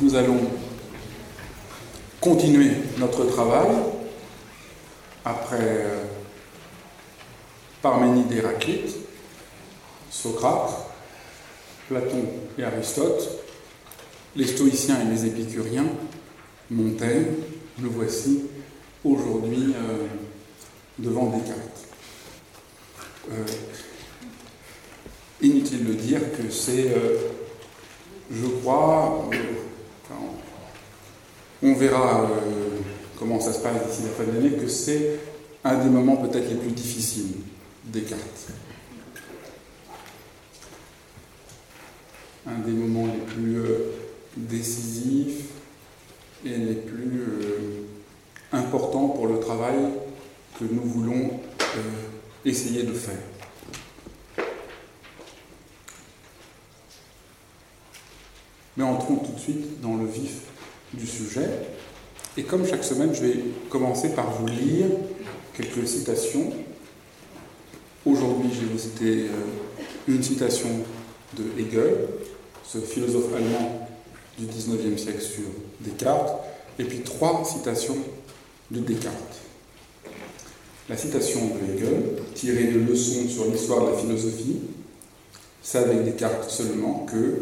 nous allons continuer notre travail après euh, Parménide et Socrate, Platon et Aristote, les stoïciens et les épicuriens, Montaigne, nous voici aujourd'hui euh, devant Descartes. Euh, inutile de dire que c'est, je crois, on verra comment ça se passe d'ici la fin de l'année, que c'est un des moments peut-être les plus difficiles Descartes. Un des moments les plus euh, décisifs et les plus euh, importants pour le travail que nous voulons euh, essayer de faire. Mais entrons tout de suite dans le vif du sujet. Et comme chaque semaine, je vais commencer par vous lire quelques citations. Aujourd'hui, je vais vous citer euh, une citation de Hegel, ce philosophe allemand du 19e siècle sur Descartes, et puis trois citations de Descartes. La citation de Hegel, tirée de leçons sur l'histoire de la philosophie, c'est avec Descartes seulement que,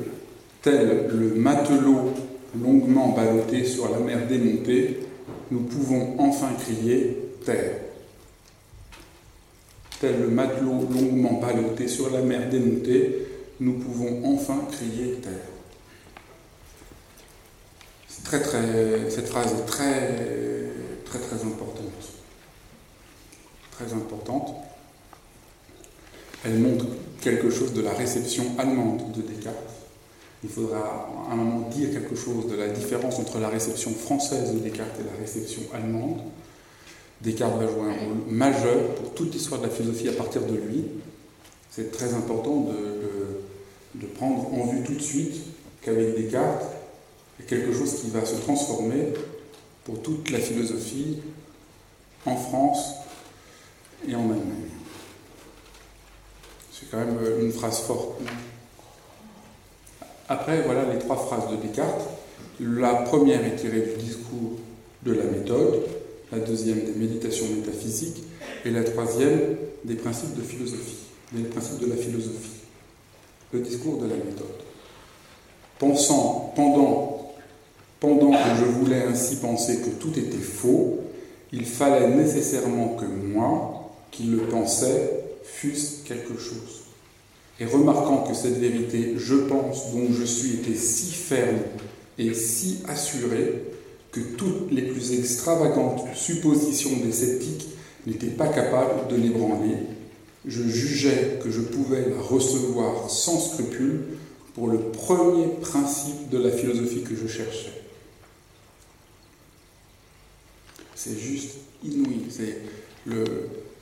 tel le matelot longuement ballotté sur la mer démontée, nous pouvons enfin crier Terre. Tel le matelot longuement ballotté sur la mer démontée, nous pouvons enfin crier Terre. Très, très, cette phrase est très, très, très importante. Très importante. Elle montre quelque chose de la réception allemande de Descartes il faudra à un moment dire quelque chose de la différence entre la réception française de Descartes et la réception allemande. Descartes va jouer un rôle majeur pour toute l'histoire de la philosophie à partir de lui. C'est très important de, de, prendre en vue tout de suite qu'avec Descartes, il y a quelque chose qui va se transformer pour toute la philosophie en France et en Allemagne. C'est quand même une phrase forte. Après, voilà les trois phrases de Descartes. La première est tirée du discours de la méthode, la deuxième des méditations métaphysiques, et la troisième des principes de philosophie, des principes de la philosophie. Le discours de la méthode. Pensant, pendant, pendant que je voulais ainsi penser que tout était faux, il fallait nécessairement que moi, qui le pensais, fusse quelque chose et remarquant que cette vérité, je pense, dont je suis, était si ferme et si assurée que toutes les plus extravagantes suppositions des sceptiques n'étaient pas capables de l'ébranler, je jugeais que je pouvais la recevoir sans scrupule pour le premier principe de la philosophie que je cherchais. C'est juste inouï,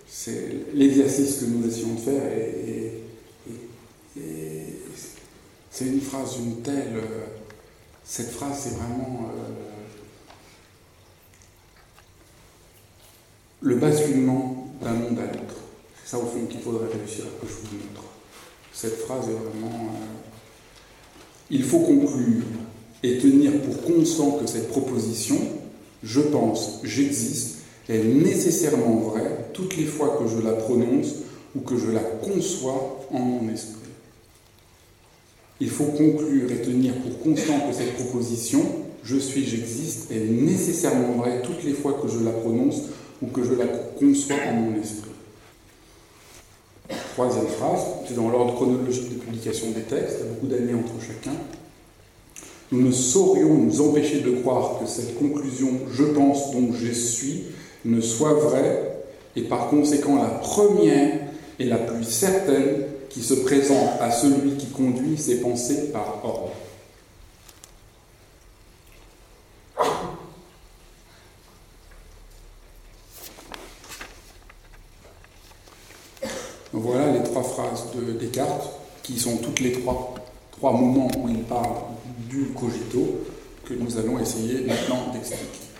c'est l'exercice que nous essayons de faire et c'est une phrase d'une telle. Euh, cette phrase, c'est vraiment euh, le basculement d'un monde à l'autre. C'est ça, au fond, qu'il faudrait réussir à que je vous montre. Cette phrase est vraiment. Euh, il faut conclure et tenir pour constant que cette proposition, je pense, j'existe, est nécessairement vraie toutes les fois que je la prononce ou que je la conçois en mon esprit. Il faut conclure et tenir pour constant que cette proposition, je suis, j'existe, est nécessairement vraie toutes les fois que je la prononce ou que je la conçois en mon esprit. Troisième phrase, c'est dans l'ordre chronologique de publication des textes, il y a beaucoup d'années entre chacun. Nous ne saurions nous empêcher de croire que cette conclusion je pense donc je suis ne soit vraie et par conséquent la première et la plus certaine qui se présente à celui qui conduit ses pensées par ordre. Voilà les trois phrases de Descartes, qui sont toutes les trois, trois moments où il parle du cogito, que nous allons essayer maintenant d'expliquer.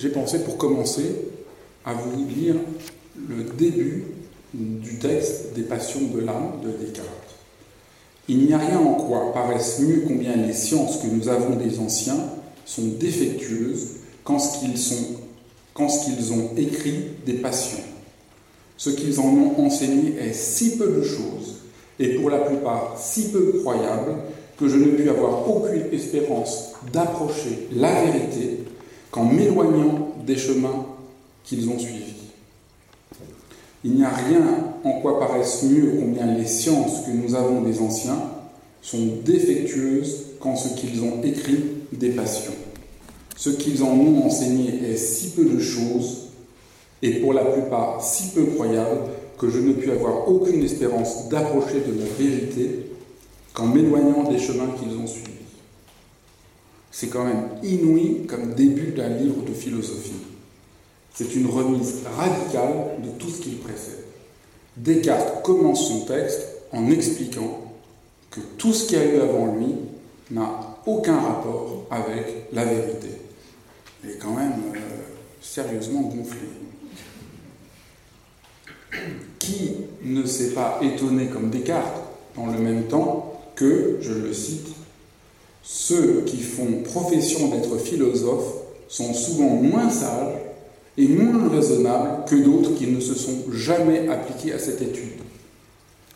J'ai pensé pour commencer à vous lire le début du texte des passions de l'âme de Descartes. Il n'y a rien en quoi paraisse mieux combien les sciences que nous avons des anciens sont défectueuses qu'en ce qu'ils ont écrit des passions. Ce qu'ils en ont enseigné est si peu de choses, et pour la plupart si peu croyable, que je ne puis avoir aucune espérance d'approcher la vérité qu'en m'éloignant des chemins qu'ils ont suivis. Il n'y a rien en quoi paraisse mieux combien les sciences que nous avons des anciens sont défectueuses qu'en ce qu'ils ont écrit des passions. Ce qu'ils en ont enseigné est si peu de choses, et pour la plupart si peu croyable, que je ne puis avoir aucune espérance d'approcher de la vérité qu'en m'éloignant des chemins qu'ils ont suivis. C'est quand même inouï comme début d'un livre de philosophie. C'est une remise radicale de tout ce qu'il précède. Descartes commence son texte en expliquant que tout ce qui a eu avant lui n'a aucun rapport avec la vérité. Il est quand même euh, sérieusement gonflé. Qui ne s'est pas étonné comme Descartes dans le même temps que, je le cite, ceux qui font profession d'être philosophes sont souvent moins sages et moins raisonnables que d'autres qui ne se sont jamais appliqués à cette étude.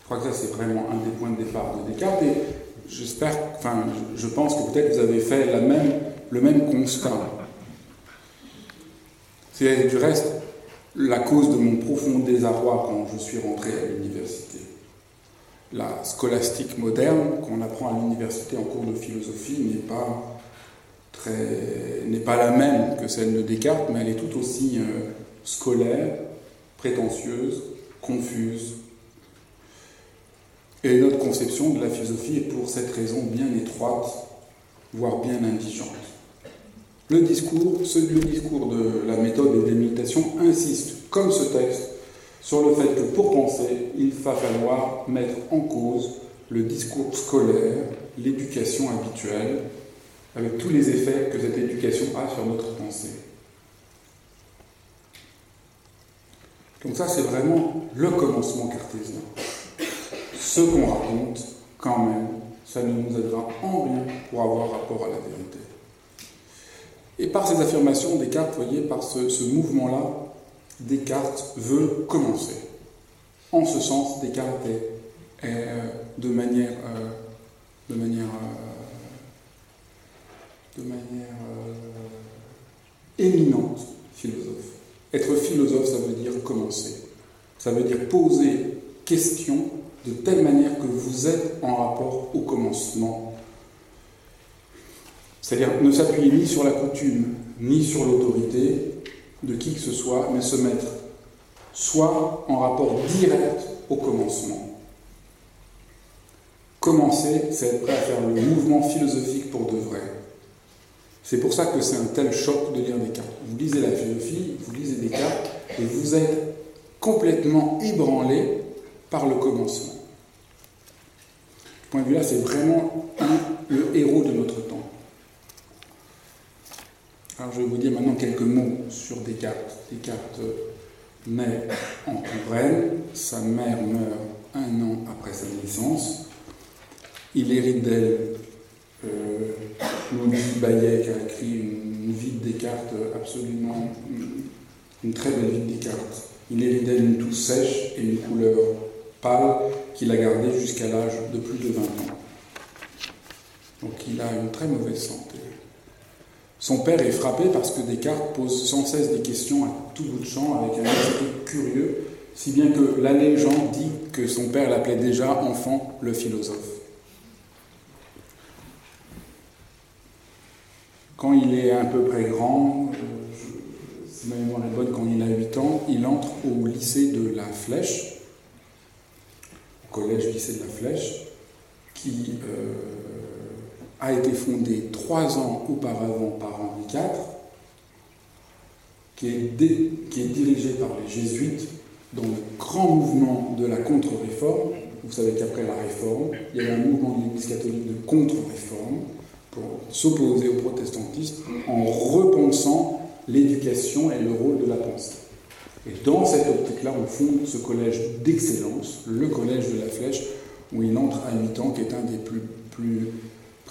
Je crois que ça, c'est vraiment un des points de départ de Descartes et j'espère, enfin, je pense que peut-être vous avez fait le même constat. C'est du reste la cause de mon profond désarroi quand je suis rentré à l'université. La scolastique moderne qu'on apprend à l'université en cours de philosophie n'est pas, très, n'est pas la même que celle de Descartes, mais elle est tout aussi euh, scolaire, prétentieuse, confuse. Et notre conception de la philosophie est pour cette raison bien étroite, voire bien indigente. Le discours, le discours de la méthode et des méditations insiste, comme ce texte, sur le fait que pour penser, il va falloir mettre en cause le discours scolaire, l'éducation habituelle, avec tous les effets que cette éducation a sur notre pensée. Donc ça, c'est vraiment le commencement cartésien. Ce qu'on raconte, quand même, ça ne nous aidera en rien pour avoir rapport à la vérité. Et par ces affirmations, Descartes, voyez, par ce, mouvement-là, Descartes veut commencer. En ce sens, Descartes est, euh, de manière, euh, euh, éminente philosophe. Être philosophe, ça veut dire commencer. Ça veut dire poser question de telle manière que vous êtes en rapport au commencement c'est-à-dire ne s'appuyer ni sur la coutume, ni sur l'autorité de qui que ce soit, mais se mettre soit en rapport direct au commencement. Commencer, c'est être prêt à faire le mouvement philosophique pour de vrai. C'est pour ça que c'est un tel choc de lire Descartes. Vous lisez la philosophie, vous lisez Descartes, et vous êtes complètement ébranlé par le commencement. Ce point de vue-là, c'est vraiment le héros de notre temps. Alors je vais vous dire maintenant quelques mots sur Descartes. Descartes naît en Touraine, sa mère meurt un an après sa naissance. Il hérite d'elle euh, Louis Bayet qui a écrit une, vie de Descartes absolument, une, très belle vie de Descartes. Il hérite d'elle une toux sèche et une couleur pâle qu'il a gardée jusqu'à l'âge de plus de 20 ans. Donc il a une très mauvaise santé. Son père est frappé parce que Descartes pose sans cesse des questions à tout bout de champ avec un esprit curieux, si bien que la légende dit que son père l'appelait déjà enfant le philosophe. Quand il est à peu près grand, ma mémoire est bonne, quand il a 8 ans, il entre au lycée de la Flèche, au collège lycée de la Flèche, qui euh, a été fondé trois ans auparavant par Henri IV, qui est, dirigé par les jésuites dans le grand mouvement de la contre-réforme. Vous savez qu'après la réforme, il y a un mouvement de l'Église catholique de contre-réforme pour s'opposer au protestantisme en repensant l'éducation et le rôle de la pensée. Et dans cette optique-là, on fonde ce collège d'excellence, le collège de la Flèche, où il entre à 8 ans, qui est un des plus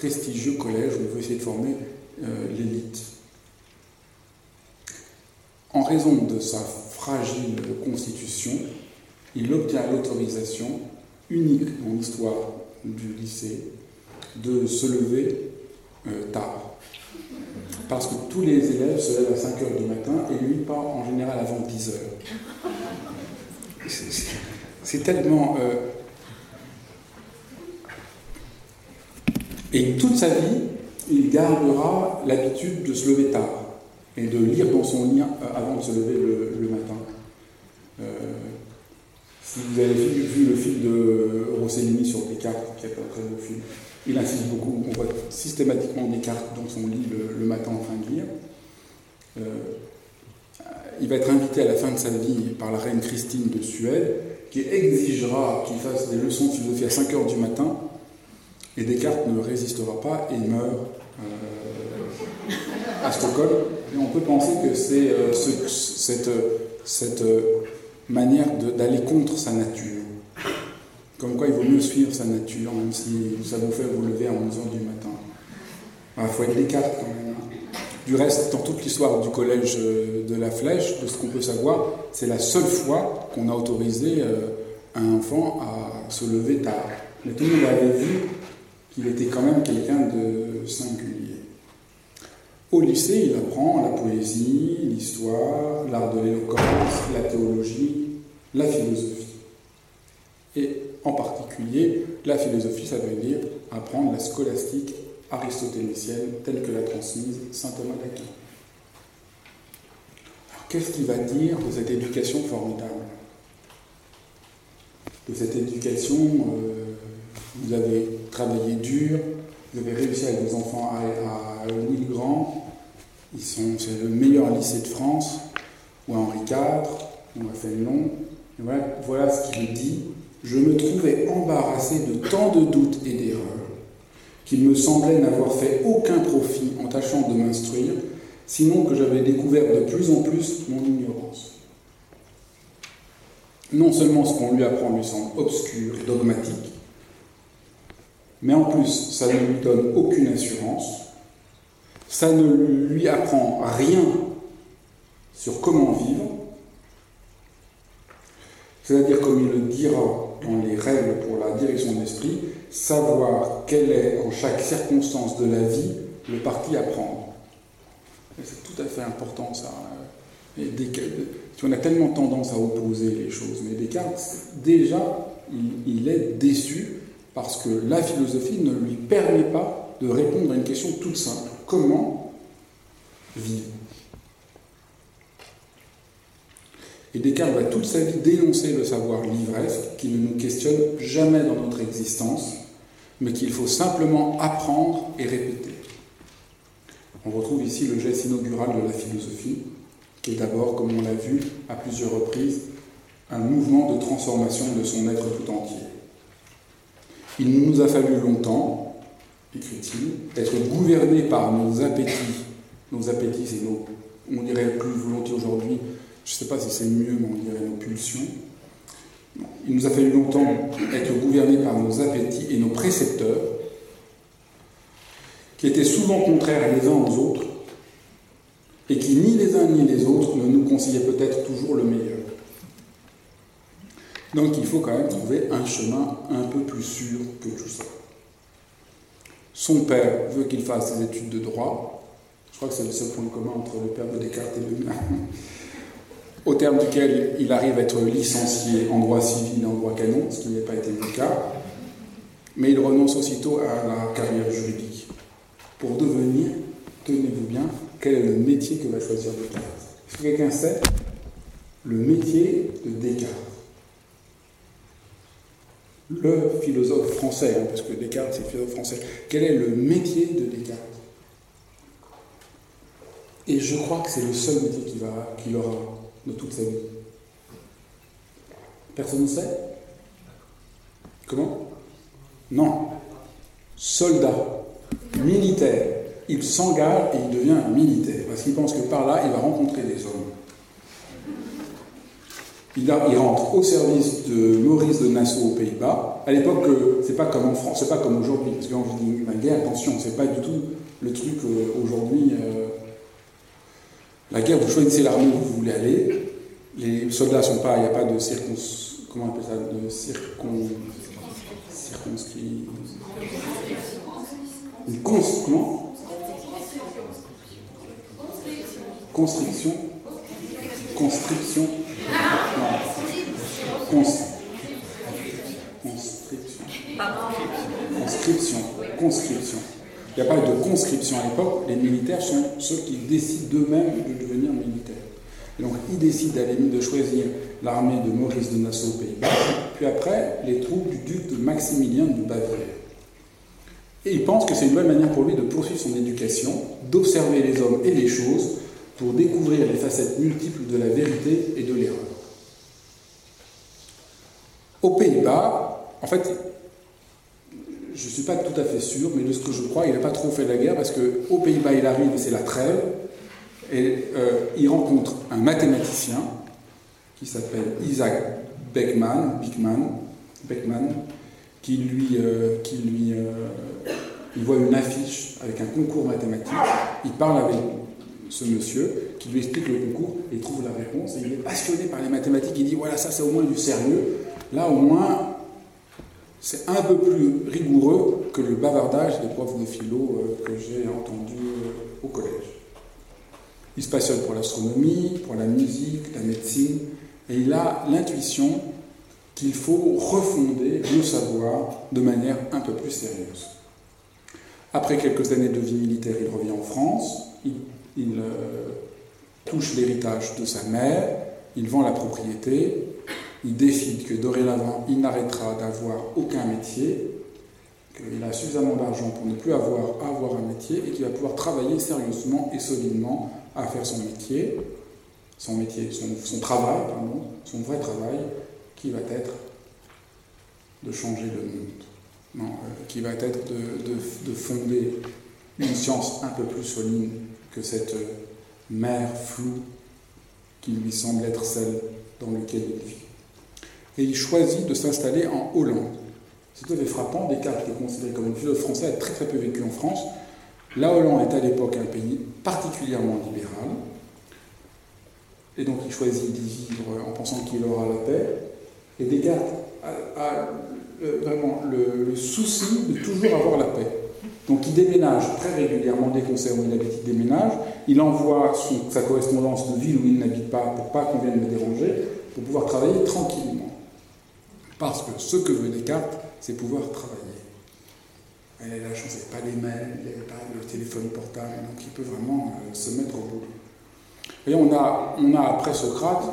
prestigieux collèges où on veut essayer de former euh, l'élite. En raison de sa fragile constitution, il obtient l'autorisation unique en histoire du lycée de se lever euh, tard. Parce que tous les élèves se lèvent à 5 heures du matin et lui pas en général avant 10 heures. C'est tellement. Euh, et toute sa vie, il gardera l'habitude de se lever tard et de lire dans son lit euh, avant de se lever le, matin. Euh, si vous avez vu, le film de Rossellini sur Descartes, qui est un très beau film, il insiste beaucoup, on voit systématiquement Descartes dans son lit le, matin en train de lire. Euh, il va être invité à la fin de sa vie par la reine Christine de Suède, qui exigera qu'il fasse des leçons de philosophie à 5 heures du matin, et Descartes ne résistera pas et meurt à Stockholm. Et on peut penser que c'est euh, cette, cette, euh, manière d'aller contre sa nature. Comme quoi il vaut mieux suivre sa nature, même si ça vous fait vous lever à 11h du matin. Il faut être Descartes quand même. Hein. Du reste, dans toute l'histoire du collège euh, de la Flèche, de ce qu'on peut savoir, c'est la seule fois qu'on a autorisé un enfant à se lever tard. Mais tout le monde avait vu qu'il était quand même quelqu'un de singulier. Au lycée, il apprend la poésie, l'histoire, l'art de l'éloquence, la théologie, la philosophie. Et en particulier, la philosophie, ça veut dire apprendre la scolastique aristotélicienne telle que l'a transmise saint Thomas d'Aquin. Qu'est-ce qu'il va dire de cette éducation formidable? De cette éducation, euh, vous avez travaillé dur, vous avez réussi avec vos enfants à, à, Grand, c'est le meilleur lycée de France, ou à Henri IV, ou à Fénelon. Voilà, voilà ce qu'il dit. Je me trouvais embarrassé de tant de doutes et d'erreurs qu'il me semblait n'avoir fait aucun profit en tâchant de m'instruire, sinon que j'avais découvert de plus en plus mon ignorance. Non seulement ce qu'on lui apprend lui semble obscur et dogmatique, mais en plus ça ne lui donne aucune assurance, ça ne lui apprend rien sur comment vivre, c'est-à-dire, comme il le dira dans les règles pour la direction d'esprit, savoir quel est, en chaque circonstance de la vie, le parti à prendre. C'est tout à fait important, ça. Et on a tellement tendance à opposer les choses, mais Descartes, déjà, il est déçu parce que la philosophie ne lui permet pas de répondre à une question toute simple comment vivre? Et Descartes va toute sa vie dénoncer le savoir livresque qui ne nous questionne jamais dans notre existence, mais qu'il faut simplement apprendre et répéter. On retrouve ici le geste inaugural de la philosophie, qui est d'abord, comme on l'a vu à plusieurs reprises, un mouvement de transformation de son être tout entier. Il nous a fallu longtemps, écrit-il, être gouverné par nos appétits. Nos appétits, c'est nos, on dirait plus volontiers aujourd'hui, je ne sais pas si c'est mieux, mais on dirait nos pulsions. Il nous a fallu longtemps être gouverné par nos appétits et nos précepteurs, qui étaient souvent contraires les uns aux autres, et qui ni les uns ni les autres ne nous conseillaient peut-être toujours le meilleur. Donc il faut quand même trouver un chemin un peu plus sûr que tout ça. Son père veut qu'il fasse ses études de droit. Je crois que c'est le seul point commun entre le père de Descartes et le mien. Au terme duquel il arrive à être licencié en droit civil et en droit canon, ce qui n'a pas été le cas. Mais il renonce aussitôt à la carrière juridique pour devenir, tenez-vous bien, quel est le métier que va choisir Descartes? Est-ce que quelqu'un sait le métier de Descartes? Le philosophe français, hein, parce que Descartes c'est philosophe français, quel est le métier de Descartes? Et je crois que c'est le seul métier qu'il qu'il aura de toute sa vie. Personne ne sait? Comment? Non. Soldat, militaire. Il s'engage et il devient militaire, parce qu'il pense que par là, il va rencontrer des hommes. Il, rentre au service de Maurice de Nassau aux Pays-Bas. À l'époque, euh, c'est pas comme en France, c'est pas comme aujourd'hui. Parce que quand je dis la guerre, attention, c'est pas du tout le truc euh, aujourd'hui. Euh, la guerre, vous choisissez l'armée où vous voulez aller. Les soldats sont pas, il n'y a pas de circon, comment on appelle ça, de circon, circonscrit, une cons, comment? Constriction, constriction conscription. Conscription. Il n'y a pas de conscription à l'époque. Les militaires sont ceux qui décident d'eux-mêmes de devenir militaires. donc, ils décident d'aller de choisir l'armée de Maurice de Nassau aux Pays-Bas, puis après, les troupes du duc de Maximilien de Bavière. Et il pense que c'est une bonne manière pour lui de poursuivre son éducation, d'observer les hommes et les choses, pour découvrir les facettes multiples de la vérité et de l'erreur. Aux Pays-Bas, en fait, je ne suis pas tout à fait sûr, mais de ce que je crois, il n'a pas trop fait la guerre parce qu'aux Pays-Bas, il arrive, c'est la trêve, et euh, il rencontre un mathématicien qui s'appelle Isaac Beckman, Beckman, Beckman qui lui, euh, qui lui euh, il voit une affiche avec un concours mathématique, il parle avec ce monsieur qui lui explique le concours et il trouve la réponse et il est passionné par les mathématiques, il dit voilà ça c'est au moins du sérieux, Là, au moins, c'est un peu plus rigoureux que le bavardage des profs de philo euh, que j'ai entendu euh, au collège. Il se passionne pour l'astronomie, pour la musique, la médecine, et il a l'intuition qu'il faut refonder le savoir de manière un peu plus sérieuse. Après quelques années de vie militaire, il revient en France, il, euh, touche l'héritage de sa mère, il vend la propriété, il décide que dorénavant, il n'arrêtera d'avoir aucun métier, qu'il a suffisamment d'argent pour ne plus avoir à avoir un métier et qu'il va pouvoir travailler sérieusement et solidement à faire son métier, son métier, son, travail, pardon, son vrai travail, qui va être de changer le monde, euh, qui va être de, fonder une science un peu plus solide que cette euh, mer floue qui lui semble être celle dans laquelle il vit et il choisit de s'installer en Hollande. C'est tout à fait frappant, Descartes est considéré comme un philosophe français, a très très peu vécu en France. La Hollande est à l'époque un pays particulièrement libéral, et donc il choisit d'y vivre en pensant qu'il aura la paix. Et Descartes a, vraiment le, souci de toujours avoir la paix. Donc il déménage très régulièrement qu'on sait où il habite, il déménage. Il envoie sa correspondance de ville où il n'habite pas pour pas qu'on vienne le déranger, pour pouvoir travailler tranquillement. Parce que ce que veut Descartes, c'est pouvoir travailler. Il a la chance, il pas les mails, il n'a pas le téléphone portable, donc il peut vraiment euh, se mettre au boulot. Et on a, on a après Socrate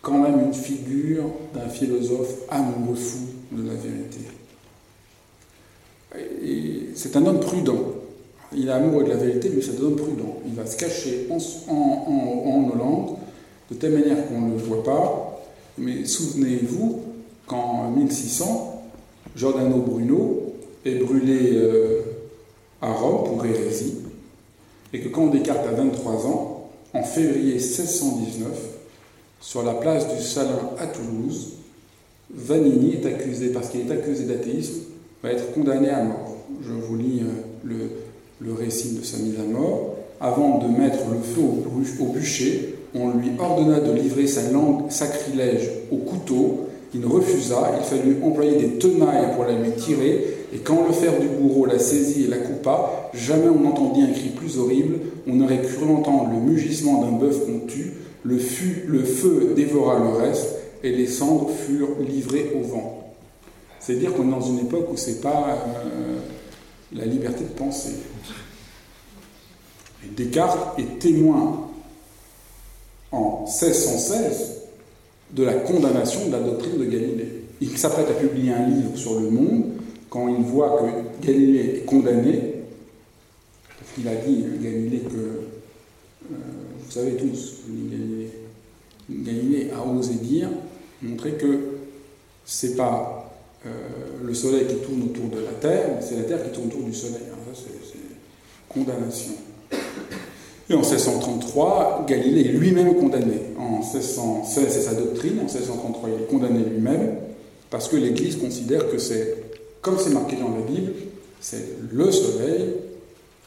quand même une figure d'un philosophe amoureux fou de la vérité. c'est un homme prudent. Il est amoureux de la vérité, mais c'est un homme prudent. Il va se cacher en Hollande de telle manière qu'on ne le voit pas. Mais souvenez-vous, qu'en 1600, Giordano Bruno est brûlé euh, à Rome pour hérésie, et que quand Descartes a 23 ans, en février 1619, sur la place du Salin à Toulouse, Vanini est accusé, parce qu'il est accusé d'athéisme, va être condamné à mort. Je vous lis euh, le, récit de sa mise à mort. Avant de mettre le feu au bûcher, on lui ordonna de livrer sa langue sacrilège au couteau il refusa, il fallut employer des tenailles pour la lui tirer, et quand le fer du bourreau la saisit et la coupa, jamais on n'entendit un cri plus horrible, on aurait cru entendre le mugissement d'un bœuf qu'on tue, le, feu dévora le reste, et les cendres furent livrées au vent. C'est dire qu'on est dans une époque où c'est pas euh, la liberté de penser. Descartes est témoin en 1616 de la condamnation de la doctrine de Galilée. Il s'apprête à publier un livre sur le monde quand il voit que Galilée est condamné, qu'il a dit, Galilée, que, euh, vous savez tous, Galilée, a osé dire, montrer que c'est pas euh, le Soleil qui tourne autour de la Terre, c'est la Terre qui tourne autour du Soleil. ça, c'est condamnation. Et en 1633, Galilée est lui-même condamné. En 1616, c'est sa doctrine. En 1633, il est condamné lui-même parce que l'Église considère que c'est, comme c'est marqué dans la Bible, c'est le Soleil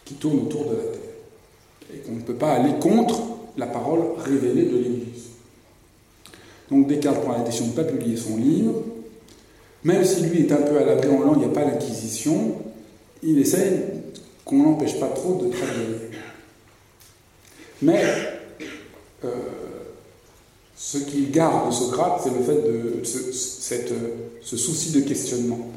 qui tourne autour de la Terre. Et qu'on ne peut pas aller contre la parole révélée de l'Église. Donc Descartes prend la décision de ne pas publier son livre. Même si lui est un peu à l'abri en langue, il n'y a pas l'Inquisition, il essaie qu'on n'empêche pas trop de travailler. Mais euh, ce qu'il garde de Socrate, c'est le fait de ce, souci de questionnement.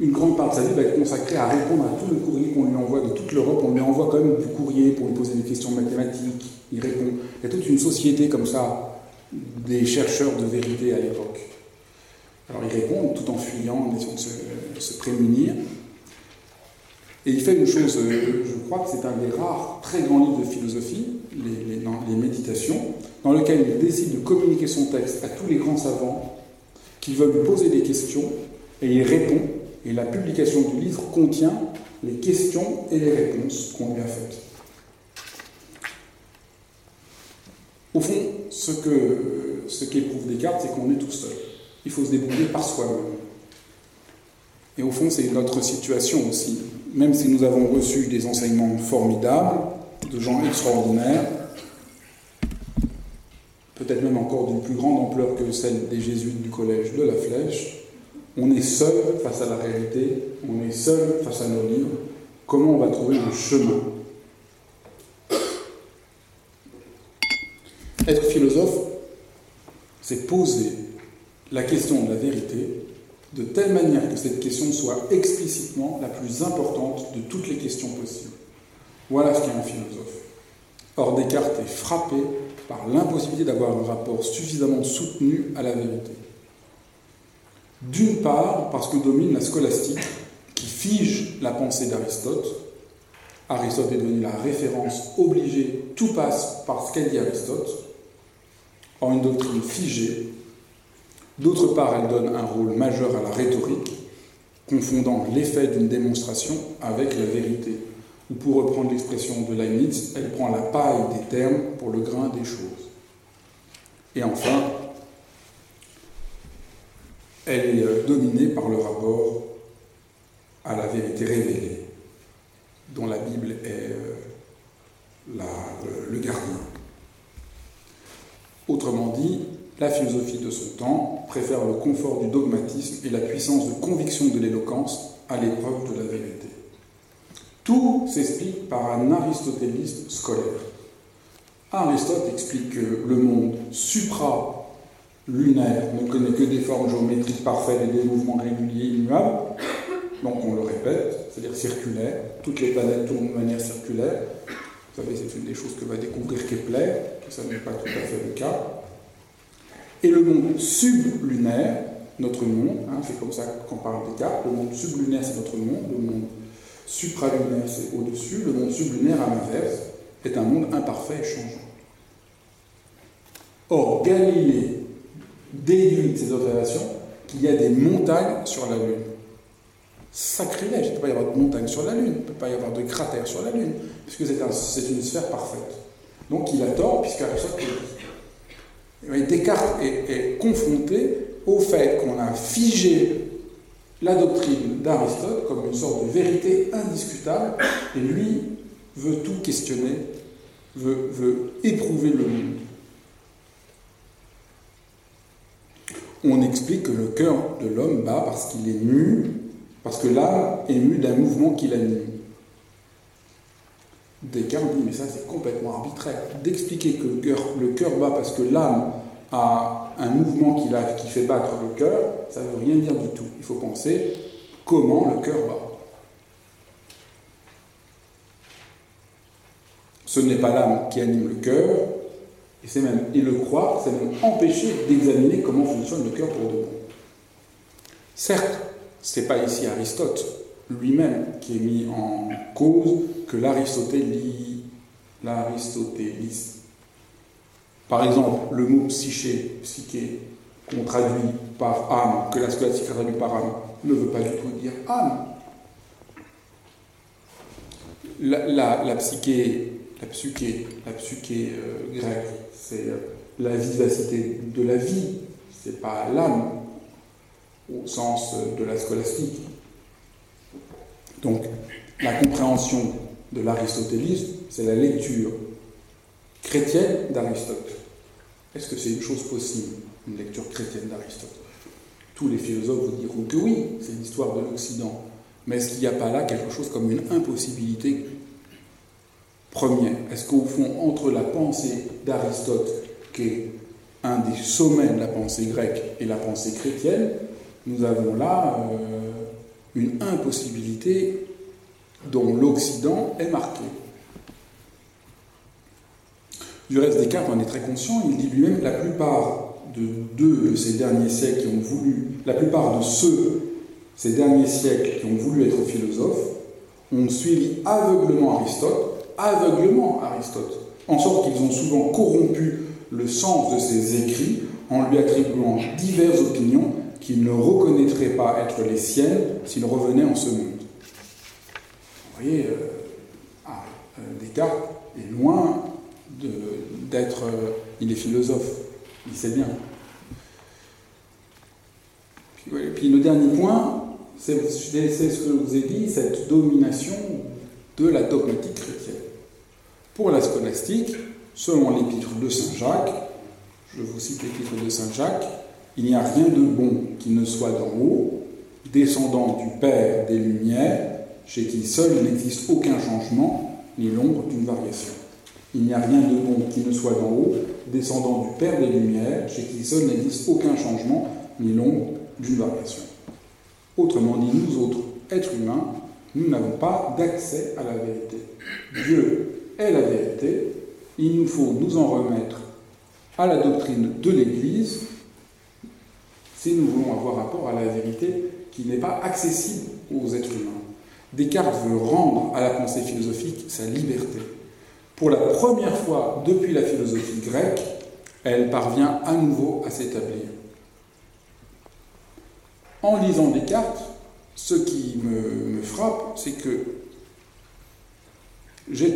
Une grande part de sa vie va être consacrée à répondre à tout le courrier qu'on lui envoie de toute l'Europe. On lui envoie quand même du courrier pour lui poser des questions mathématiques. Il répond. Il y a toute une société comme ça, des chercheurs de vérité à l'époque. Alors il répond tout en fuyant, en essayant de se prémunir. Et il fait une chose, euh, crois que c'est un des rares très grands livres de philosophie, les, méditations, dans lequel il décide de communiquer son texte à tous les grands savants qui veulent lui poser des questions, et il répond, et la publication du livre contient les questions et les réponses qu'on lui a faites. Au fond, ce ce qu'éprouve Descartes, c'est qu'on est tout seul. Il faut se débrouiller par soi-même. Et au fond, c'est notre situation aussi même si nous avons reçu des enseignements formidables, de gens extraordinaires, peut-être même encore d'une plus grande ampleur que celle des jésuites du collège de la Flèche, on est seul face à la réalité, on est seul face à nos livres. Comment on va trouver le chemin? Être philosophe, c'est poser la question de la vérité de telle manière que cette question soit explicitement la plus importante de toutes les questions possibles. Voilà ce qu'est un philosophe. Or, Descartes est frappé par l'impossibilité d'avoir un rapport suffisamment soutenu à la vérité. D'une part, parce que domine la scolastique qui fige la pensée d'Aristote. Aristote est devenu la référence obligée, tout passe par ce qu'a dit Aristote. Or, une doctrine figée D'autre part, elle donne un rôle majeur à la rhétorique, confondant l'effet d'une démonstration avec la vérité. Ou pour reprendre l'expression de Leibniz, elle prend la paille des termes pour le grain des choses. Et enfin, elle est euh, dominée par le rapport à la vérité révélée, dont la Bible est euh, le gardien. Autrement dit, la philosophie de ce temps préfère le confort du dogmatisme et la puissance de conviction de l'éloquence à l'épreuve de la vérité. Tout s'explique par un aristotélisme scolaire. Aristote explique que le monde supra-lunaire ne connaît que des formes géométriques parfaites et des mouvements réguliers immuables. Donc on le répète, c'est-à-dire circulaire. Toutes les planètes tournent de manière circulaire. Vous savez, c'est une des choses que va découvrir Kepler, que ça n'est pas tout à fait le cas. Et le monde sublunaire, notre monde, hein, c'est comme ça qu'on parle des cartes, le monde sublunaire c'est notre monde, le monde supralunaire c'est au-dessus, le monde sublunaire à l'inverse est un monde imparfait et changeant. Or, Galilée déduit de ces observations qu'il y a des montagnes sur la Lune. Sacrilège, il ne peut pas y avoir de montagnes sur la Lune, il ne peut pas y avoir de cratères sur la Lune, puisque c'est une sphère parfaite. Donc il a tort, puisqu'Aristote Descartes est, confronté au fait qu'on a figé la doctrine d'Aristote comme une sorte de vérité indiscutable, et lui veut tout questionner, veut, éprouver le monde. On explique que le cœur de l'homme bat parce qu'il est mu, parce que l'âme est mue d'un mouvement qui l'anime. Descartes dit, mais ça c'est complètement arbitraire. D'expliquer que le cœur, bat parce que l'âme a un mouvement qui, qui fait battre le cœur, ça ne veut rien dire du tout. Il faut penser comment le cœur bat. Ce n'est pas l'âme qui anime le cœur, et c'est même, et le croire, c'est même empêcher d'examiner comment fonctionne le cœur pour de bon. Certes, ce n'est pas ici Aristote lui-même qui est mis en cause que l'aristotélisme par exemple, le mot psyché, psyché, qu'on traduit par âme, que la scolastique traduit par âme, ne veut pas du tout dire âme. La, psyché la psyché, la psyché euh, grecque, c'est euh, la vivacité de la vie, c'est pas l'âme au sens de la scolastique. Donc, la compréhension de l'aristotélisme, c'est la lecture chrétienne d'Aristote. Est-ce que c'est une chose possible, une lecture chrétienne d'Aristote? Tous les philosophes vous diront que oui, c'est l'histoire de l'Occident. Mais est-ce qu'il n'y a pas là quelque chose comme une impossibilité? Première Est-ce qu'au fond, entre la pensée d'Aristote, qui est un des sommets de la pensée grecque, et la pensée chrétienne, nous avons là euh, une impossibilité dont l'Occident est marqué. Du reste, Descartes en est très conscient, il dit lui-même la plupart de ceux ces derniers siècles qui ont voulu être philosophes ont suivi aveuglement Aristote, aveuglement Aristote, en sorte qu'ils ont souvent corrompu le sens de ses écrits en lui attribuant diverses opinions qu'il ne reconnaîtrait pas être les siennes s'il revenait en ce monde. Vous voyez, euh, ah, euh, Descartes est loin d'être... Euh, il est philosophe, il sait bien. Puis, puis le dernier point, c'est ce que je vous ai dit, cette domination de la dogmatique chrétienne. Pour la scolastique, selon l'épître de Saint Jacques, je vous cite l'épître de Saint Jacques, il n'y a rien de bon qui ne soit d'en haut, descendant du Père des Lumières, chez qui seul n'existe aucun changement, ni l'ombre d'une variation. Il n'y a rien de bon qui ne soit d'en haut, descendant du Père des Lumières, chez qui seul n'existe aucun changement, ni l'ombre d'une variation. Autrement dit, nous autres, êtres humains, nous n'avons pas d'accès à la vérité. Dieu est la vérité, il nous faut nous en remettre à la doctrine de l'Église si nous voulons avoir rapport à la vérité qui n'est pas accessible aux êtres humains. Descartes veut rendre à la pensée philosophique sa liberté. Pour la première fois depuis la philosophie grecque, elle parvient à nouveau à s'établir. En lisant Descartes, ce qui me, frappe, c'est que je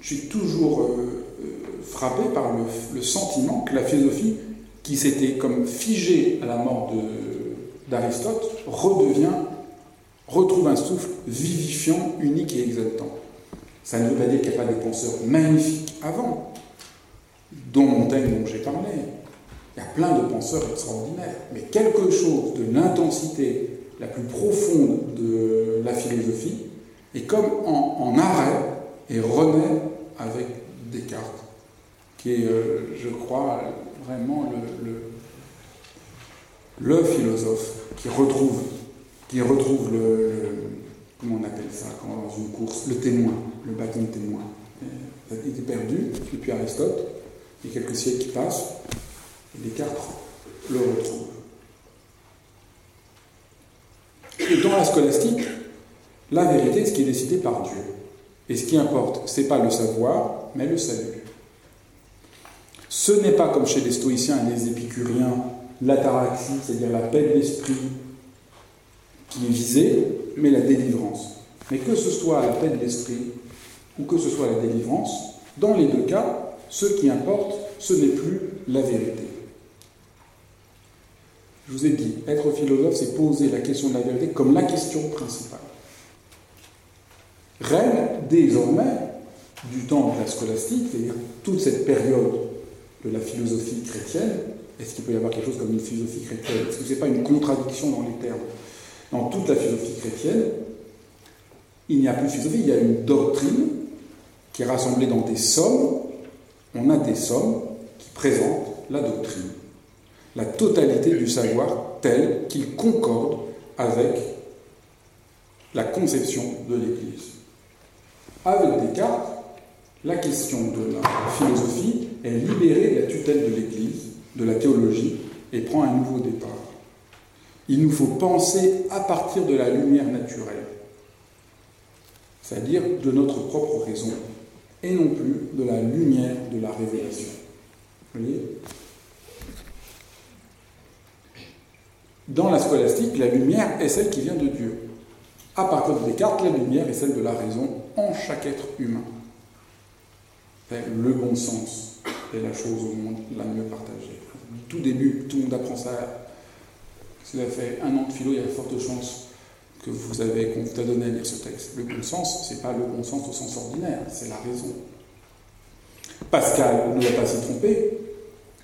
suis toujours euh, euh, frappé par le, sentiment que la philosophie, qui s'était comme figée à la mort d'Aristote, redevient, retrouve un souffle vivifiant, unique et exaltant. Ça ne veut pas dire qu'il n'y a pas des penseurs magnifiques avant, dont Montaigne, dont j'ai parlé, il y a plein de penseurs extraordinaires, mais quelque chose de l'intensité la plus profonde de la philosophie est comme en, arrêt et renaît avec Descartes, qui est, euh, je crois, vraiment le, le, philosophe qui retrouve, qui retrouve le, comment on appelle ça quand dans une course, le témoin, le bâton de témoin. Il était perdu depuis Aristote, il y a quelques siècles qui passent, Descartes le retrouve. Et dans la scolastique, la vérité, ce qui est décidé par Dieu. Et ce qui importe, ce n'est pas le savoir, mais le salut. Ce n'est pas comme chez les stoïciens et les épicuriens, l'ataraxie, c'est-à-dire la paix de l'esprit, qui est visée, mais la délivrance. Mais que ce soit la paix de l'esprit ou que ce soit la délivrance, dans les deux cas, ce qui importe, ce n'est plus la vérité. Je vous ai dit, être philosophe, c'est poser la question de la vérité comme la question principale. Règne désormais du temps de la scolastique, c'est-à-dire toute cette période de la philosophie chrétienne, est-ce qu'il peut y avoir quelque chose comme une philosophie chrétienne? Est-ce que ce n'est pas une contradiction dans les termes? Dans toute la philosophie chrétienne, il n'y a plus de philosophie, il y a une doctrine qui est rassemblée dans des sommes. On a des sommes qui présentent la doctrine la totalité du savoir tel qu'il concorde avec la conception de l'Église. Avec Descartes, la question de la philosophie est libérée de la tutelle de l'Église, de la théologie, et prend un nouveau départ. Il nous faut penser à partir de la lumière naturelle, c'est-à-dire de notre propre raison, et non plus de la lumière de la révélation. Vous voyez? Dans la scolastique, la lumière est celle qui vient de Dieu. À partir de Descartes, la lumière est celle de la raison en chaque être humain. le bon sens la chose au monde la mieux partagée. Tout début, tout le monde apprend ça. Si vous avez fait un an de philo, il y a de fortes chances que vous avez, qu'on vous a donné à lire ce texte. Le bon sens, c'est pas le bon sens au sens ordinaire, c'est la raison. Pascal ne va pas s'y tromper.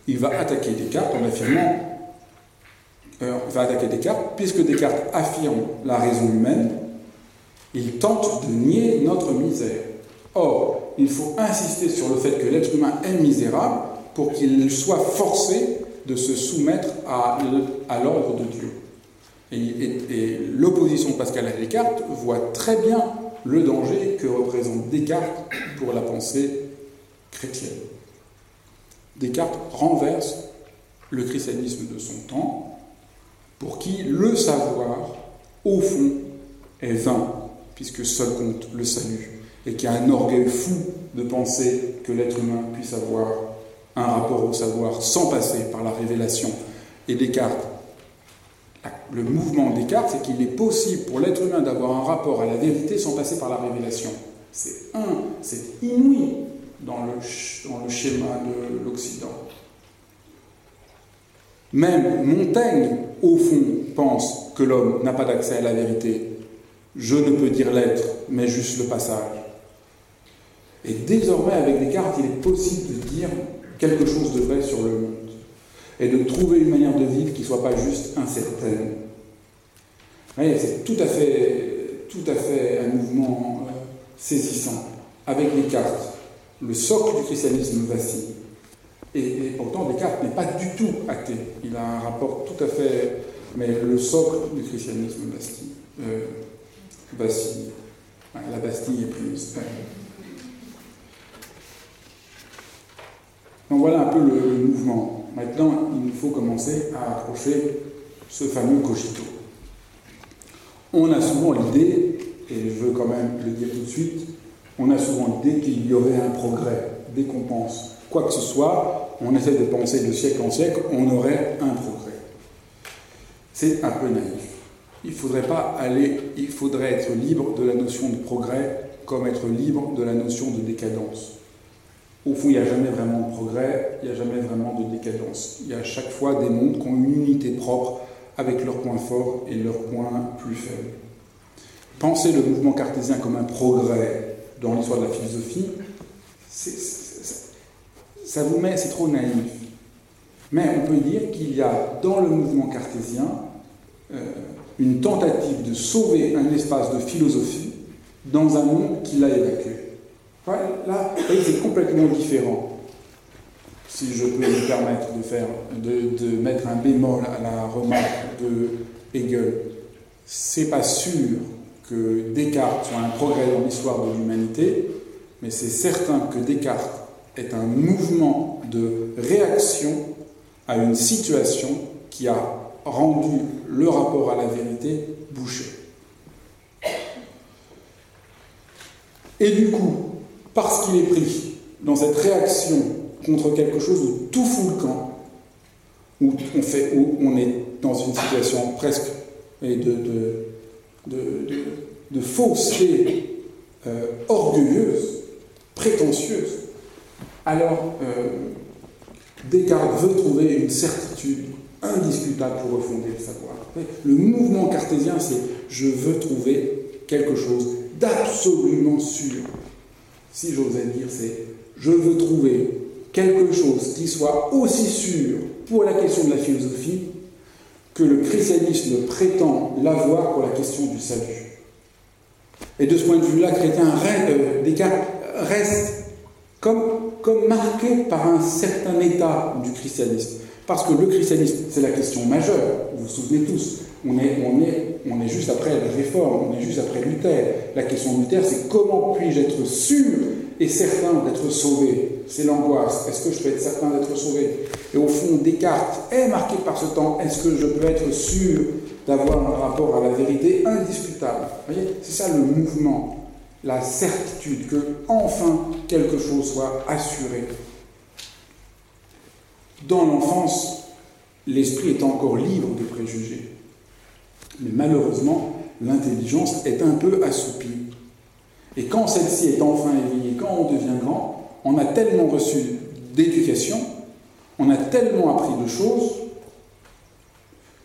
Il va attaquer Descartes en affirmant, euh, il va attaquer Descartes, puisque Descartes affirme la raison humaine, il tente de nier notre misère. Or, il faut insister sur le fait que l'être humain est misérable pour qu'il soit forcé de se soumettre à, l'ordre de Dieu. Et, l'opposition de Pascal à Descartes voit très bien le danger que représente Descartes pour la pensée chrétienne. Descartes renverse le christianisme de son temps, pour qui le savoir, au fond, est vain, puisque seul compte le salut, et qu'il y a un orgueil fou de penser que l'être humain puisse avoir un rapport au savoir sans passer par la révélation. Et Descartes, le mouvement Descartes, c'est qu'il est possible pour l'être humain d'avoir un rapport à la vérité sans passer par la révélation. C'est un, c'est inouï dans le, dans le schéma de l'Occident. Même Montaigne, au fond, pense que l'homme n'a pas d'accès à la vérité. Je ne peux dire l'être, mais juste le passage. Et désormais, avec Descartes, il est possible de dire quelque chose de vrai sur le monde et de trouver une manière de vivre qui ne soit pas juste incertaine. C'est tout à fait, tout à fait un mouvement euh, saisissant. Avec Descartes, le socle du christianisme vacille. Et, pourtant, Descartes n'est pas du tout athée. Il a un rapport tout à fait. Mais le socle du christianisme vacille. Euh. La Bastille est prise. Donc voilà un peu le, mouvement. Maintenant, il faut commencer à approcher ce fameux cogito. On a souvent l'idée, et je veux quand même le dire tout de suite, on a souvent l'idée qu'il y aurait un progrès. Dès qu'on pense quoi que ce soit, on essaie de penser de siècle en siècle, on aurait un progrès. C'est un peu naïf. Il faudrait pas aller, il faudrait être libre de la notion de progrès comme être libre de la notion de décadence. Au fond, il n'y a jamais vraiment de progrès, il n'y a jamais vraiment de décadence. Il y a à chaque fois des mondes qui ont une unité propre avec leurs points forts et leurs points plus faibles. Penser le mouvement cartésien comme un progrès dans l'histoire de la philosophie, ça vous met, c'est trop naïf. Mais on peut dire qu'il y a dans le mouvement cartésien euh, une tentative de sauver un espace de philosophie dans un monde qui l'a évacué. Là, c'est complètement différent. Si je peux me permettre de, faire, de, mettre un bémol à la remarque de Hegel, c'est pas sûr que Descartes soit un progrès dans l'histoire de l'humanité, mais c'est certain que Descartes est un mouvement de réaction à une situation qui a rendu le rapport à la vérité bouché. Et du coup, parce qu'il est pris dans cette réaction contre quelque chose où tout fout le camp, où on, est dans une situation presque de fausseté euh, orgueilleuse, prétentieuse, alors euh, Descartes veut trouver une certitude indiscutable pour refonder le savoir. Le mouvement cartésien, c'est je veux trouver quelque chose d'absolument sûr si j'osais dire, c'est je veux trouver quelque chose qui soit aussi sûr pour la question de la philosophie que le christianisme prétend l'avoir pour la question du salut. Et de ce point de vue-là, chrétien euh, reste comme, comme marqué par un certain état du christianisme. Parce que le christianisme, c'est la question majeure, vous vous souvenez tous. On est, on, est, on est juste après la réforme, on est juste après Luther. La question de Luther, c'est comment puis-je être sûr et certain d'être sauvé? C'est l'angoisse. Est-ce que je peux être certain d'être sauvé? Et au fond, Descartes est marqué par ce temps. Est-ce que je peux être sûr d'avoir un rapport à la vérité indiscutable? Vous voyez C'est ça le mouvement, la certitude que enfin quelque chose soit assuré. Dans l'enfance, l'esprit est encore libre de préjugés. Mais malheureusement, l'intelligence est un peu assoupie. Et quand celle-ci est enfin éveillée, quand on devient grand, On a tellement reçu d'éducation, on a tellement appris de choses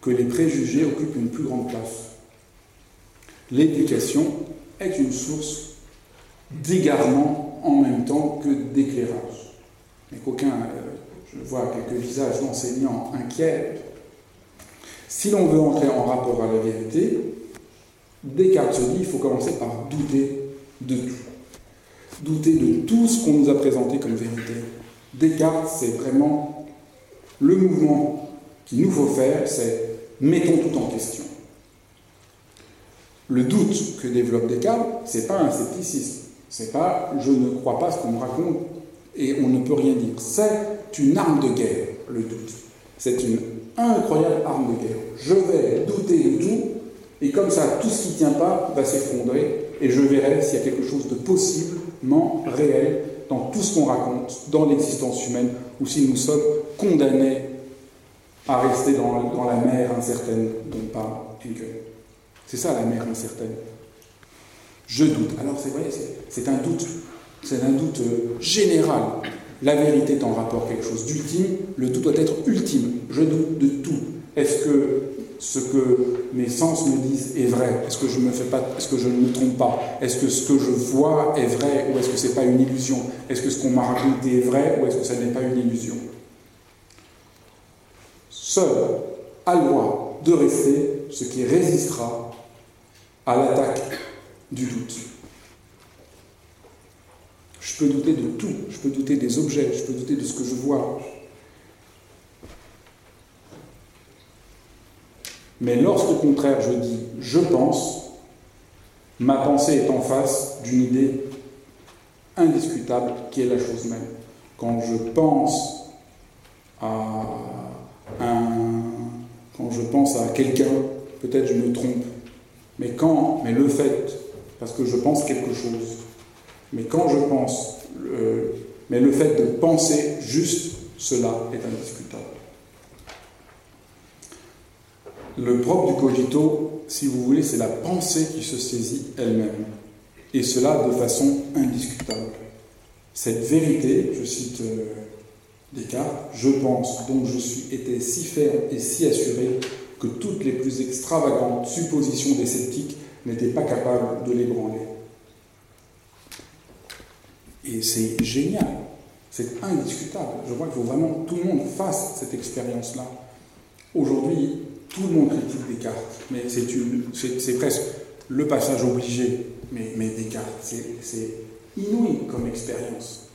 que les préjugés occupent une plus grande place. L'éducation est une source d'égarement en même temps que d'éclairage. Mais qu'aucun, euh, je vois quelques visages d'enseignants inquiets. Si l'on veut entrer en rapport à la vérité, Descartes se dit il faut commencer par douter de tout. Douter de tout ce qu'on nous a présenté comme vérité. Descartes, c'est vraiment le mouvement qu'il nous faut faire, c'est mettons tout en question. Le doute que développe Descartes, c'est pas un scepticisme. C'est pas je ne crois pas ce qu'on me raconte et on ne peut rien dire. C'est une arme de guerre, le doute. C'est une incroyable arme de guerre. Je vais douter de tout et comme ça, tout ce qui ne tient pas va s'effondrer et je verrai s'il y a quelque chose de possiblement réel dans tout ce qu'on raconte, dans l'existence humaine, ou si nous sommes condamnés à rester dans, la mer incertaine dont parle Hegel. C'est ça la mer incertaine. Je doute. Alors c'est vrai, c'est un doute, c'est un doute euh, général. La vérité est en rapport à quelque chose d'ultime, le doute doit être ultime. Je doute de tout. Est-ce que ce que mes sens me disent est vrai? Est-ce que je ne me trompe pas? Est-ce que ce que je vois est vrai ou est-ce que c'est pas une illusion? Est-ce que ce qu'on m'a raconté est vrai ou est-ce que ça n'est pas une illusion? Seul le droit de rester ce qui résistera à l'attaque du doute. Je peux douter de tout, je peux douter des objets, je peux douter de ce que je vois. Mais lorsqu'au contraire je dis je pense, ma pensée est en face d'une idée indiscutable qui est la chose même. Quand je pense à un, quand je pense à quelqu'un, peut-être je me trompe. Mais quand, mais le fait parce que je pense quelque chose. Mais quand je pense, mais le fait de penser juste cela est indiscutable. Le propre du cogito, si vous voulez, c'est la pensée qui se saisit elle-même, et cela de façon indiscutable. Cette vérité, je cite euh, Descartes, je pense, donc je suis été si ferme et si assuré que toutes les plus extravagantes suppositions des sceptiques n'était pas capable de l'ébranler. Et c'est génial, c'est indiscutable. Je crois qu'il faut vraiment que tout le monde fasse cette expérience-là. Aujourd'hui, tout le monde critique Descartes, mais c'est presque le passage obligé. Mais, Descartes, c'est inouï comme expérience.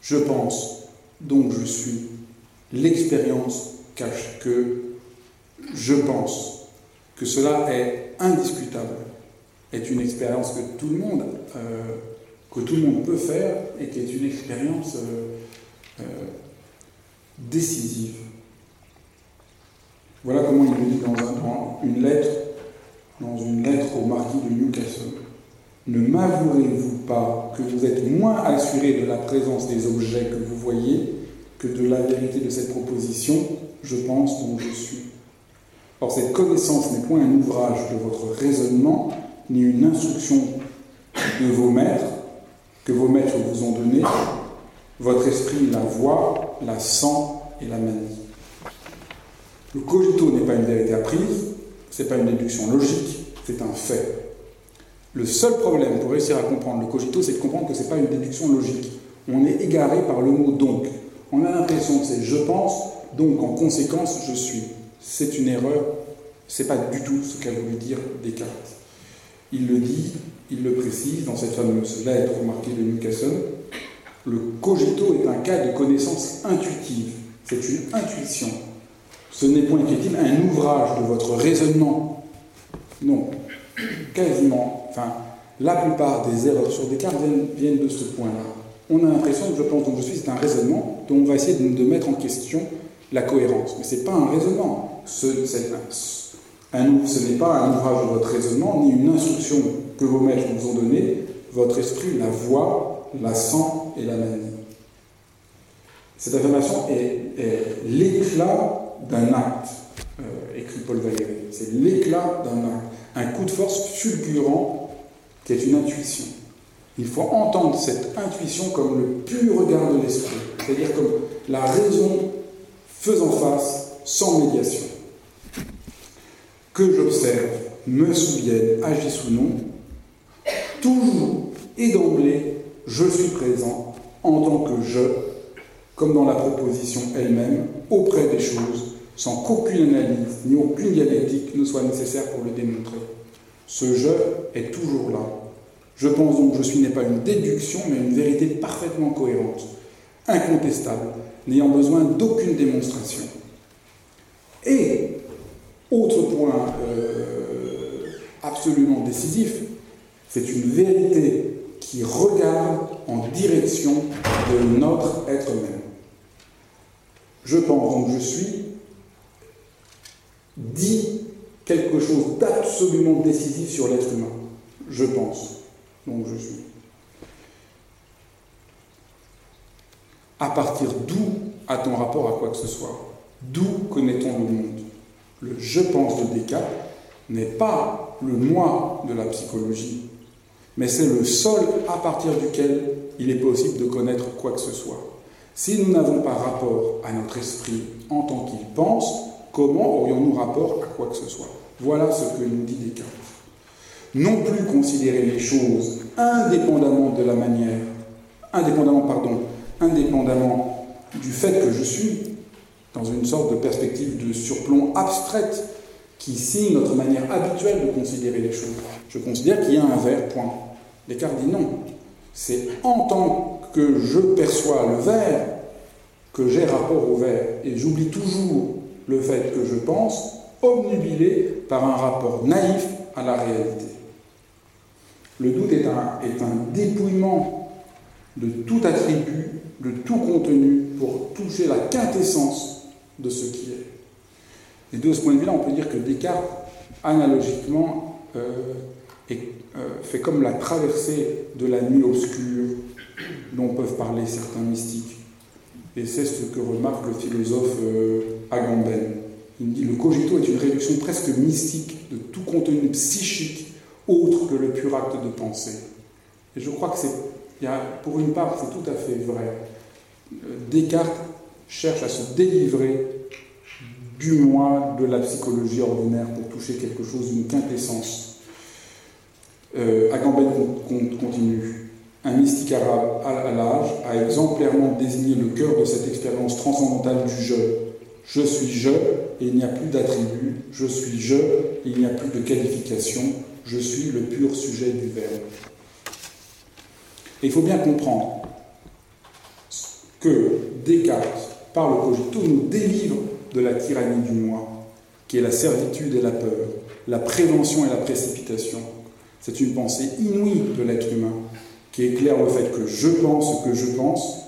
Je pense, donc je suis, l'expérience cache que je pense que cela est indiscutable, est une expérience que tout le monde, euh, que tout le monde peut faire et qui est une expérience euh, euh, décisive. Voilà comment il le dit dans, une lettre, dans une lettre au marquis de Newcastle. Ne m'avouerez-vous pas que vous êtes moins assuré de la présence des objets que vous voyez que de la vérité de cette proposition Je pense dont je suis Or, cette connaissance n'est point un ouvrage de votre raisonnement, ni une instruction de vos maîtres, que vos maîtres vous ont donné. Votre esprit la voit, la sent et la manie. Le cogito n'est pas une vérité apprise, ce n'est pas une déduction logique, c'est un fait. Le seul problème pour réussir à comprendre le cogito, c'est de comprendre que ce n'est pas une déduction logique. On est égaré par le mot donc. On a l'impression que c'est je pense, donc en conséquence je suis c'est une erreur, c'est pas du tout ce qu'a voulu dire Descartes. Il le dit, il le précise dans cette fameuse lettre remarquée de Newcastle. Le cogito est un cas de connaissance intuitive. C'est une intuition. Ce n'est point, écrit-il, un ouvrage de votre raisonnement? Non, quasiment. Enfin, la plupart des erreurs sur Descartes viennent, de ce point-là. On a l'impression que je pense donc je suis, c'est un raisonnement dont on va essayer de, de mettre en question la cohérence. Mais ce n'est pas un raisonnement ce, n'est pas un ouvrage de votre raisonnement, ni une instruction que vos maîtres vous ont donnée, votre esprit la voit, la sent et la manie. Cette affirmation est, l'éclat d'un acte, euh, écrit Paul Valéry. C'est l'éclat d'un acte, un coup de force fulgurant qui est une intuition. Il faut entendre cette intuition comme le pur regard de l'esprit, c'est-à-dire comme la raison faisant face sans médiation. Que j'observe, me souvienne, agisse ou non, toujours et d'emblée, je suis présent en tant que je, comme dans la proposition elle-même, auprès des choses, sans qu'aucune analyse ni aucune dialectique ne soit nécessaire pour le démontrer. Ce je est toujours là. Je pense donc que je suis n'est pas une déduction, mais une vérité parfaitement cohérente, incontestable, n'ayant besoin d'aucune démonstration. Et, autre point euh, absolument décisif, c'est une vérité qui regarde en direction de notre être même. Je pense donc je suis dit quelque chose d'absolument décisif sur l'être humain. Je pense. Donc je suis. À partir d'où a-t-on rapport à quoi que ce soit? D'où connaît-on le monde? Le je pense de Descartes n'est pas le moi de la psychologie, mais c'est le sol à partir duquel il est possible de connaître quoi que ce soit. Si nous n'avons pas rapport à notre esprit en tant qu'il pense, comment aurions-nous rapport à quoi que ce soit? Voilà ce que nous dit Descartes. Non plus considérer les choses indépendamment de la manière, indépendamment, pardon, indépendamment du fait que je suis, dans une sorte de perspective de surplomb abstraite qui signe notre manière habituelle de considérer les choses. Je considère qu'il y a un verre, point. Descartes dit non. C'est en tant que je perçois le verre que j'ai rapport au verre. Et j'oublie toujours le fait que je pense, obnubilé par un rapport naïf à la réalité. Le doute est un, est un dépouillement de tout attribut, de tout contenu, pour toucher la quintessence de ce qui est. Et de ce point de vue-là, on peut dire que Descartes, analogiquement, euh, euh, fait comme la traversée de la nuit obscure dont peuvent parler certains mystiques. Et c'est ce que remarque le philosophe euh, Agamben. Il dit le cogito est une réduction presque mystique de tout contenu psychique autre que le pur acte de pensée. Et je crois que c'est, pour une part, c'est tout à fait vrai. Descartes cherche à se délivrer du moi de la psychologie ordinaire pour toucher quelque chose d'une quintessence. Euh, Agamben continue. Un mystique arabe à l'âge a exemplairement désigné le cœur de cette expérience transcendantale du je. Je suis je et il n'y a plus d'attribut. Je suis je et il n'y a plus de qualification. Je suis le pur sujet du verbe. Et il faut bien comprendre que Descartes, par le cogito, nous délivre de la tyrannie du moi, qui est la servitude et la peur, la prévention et la précipitation. C'est une pensée inouïe de l'être humain qui éclaire le fait que je pense ce que je pense,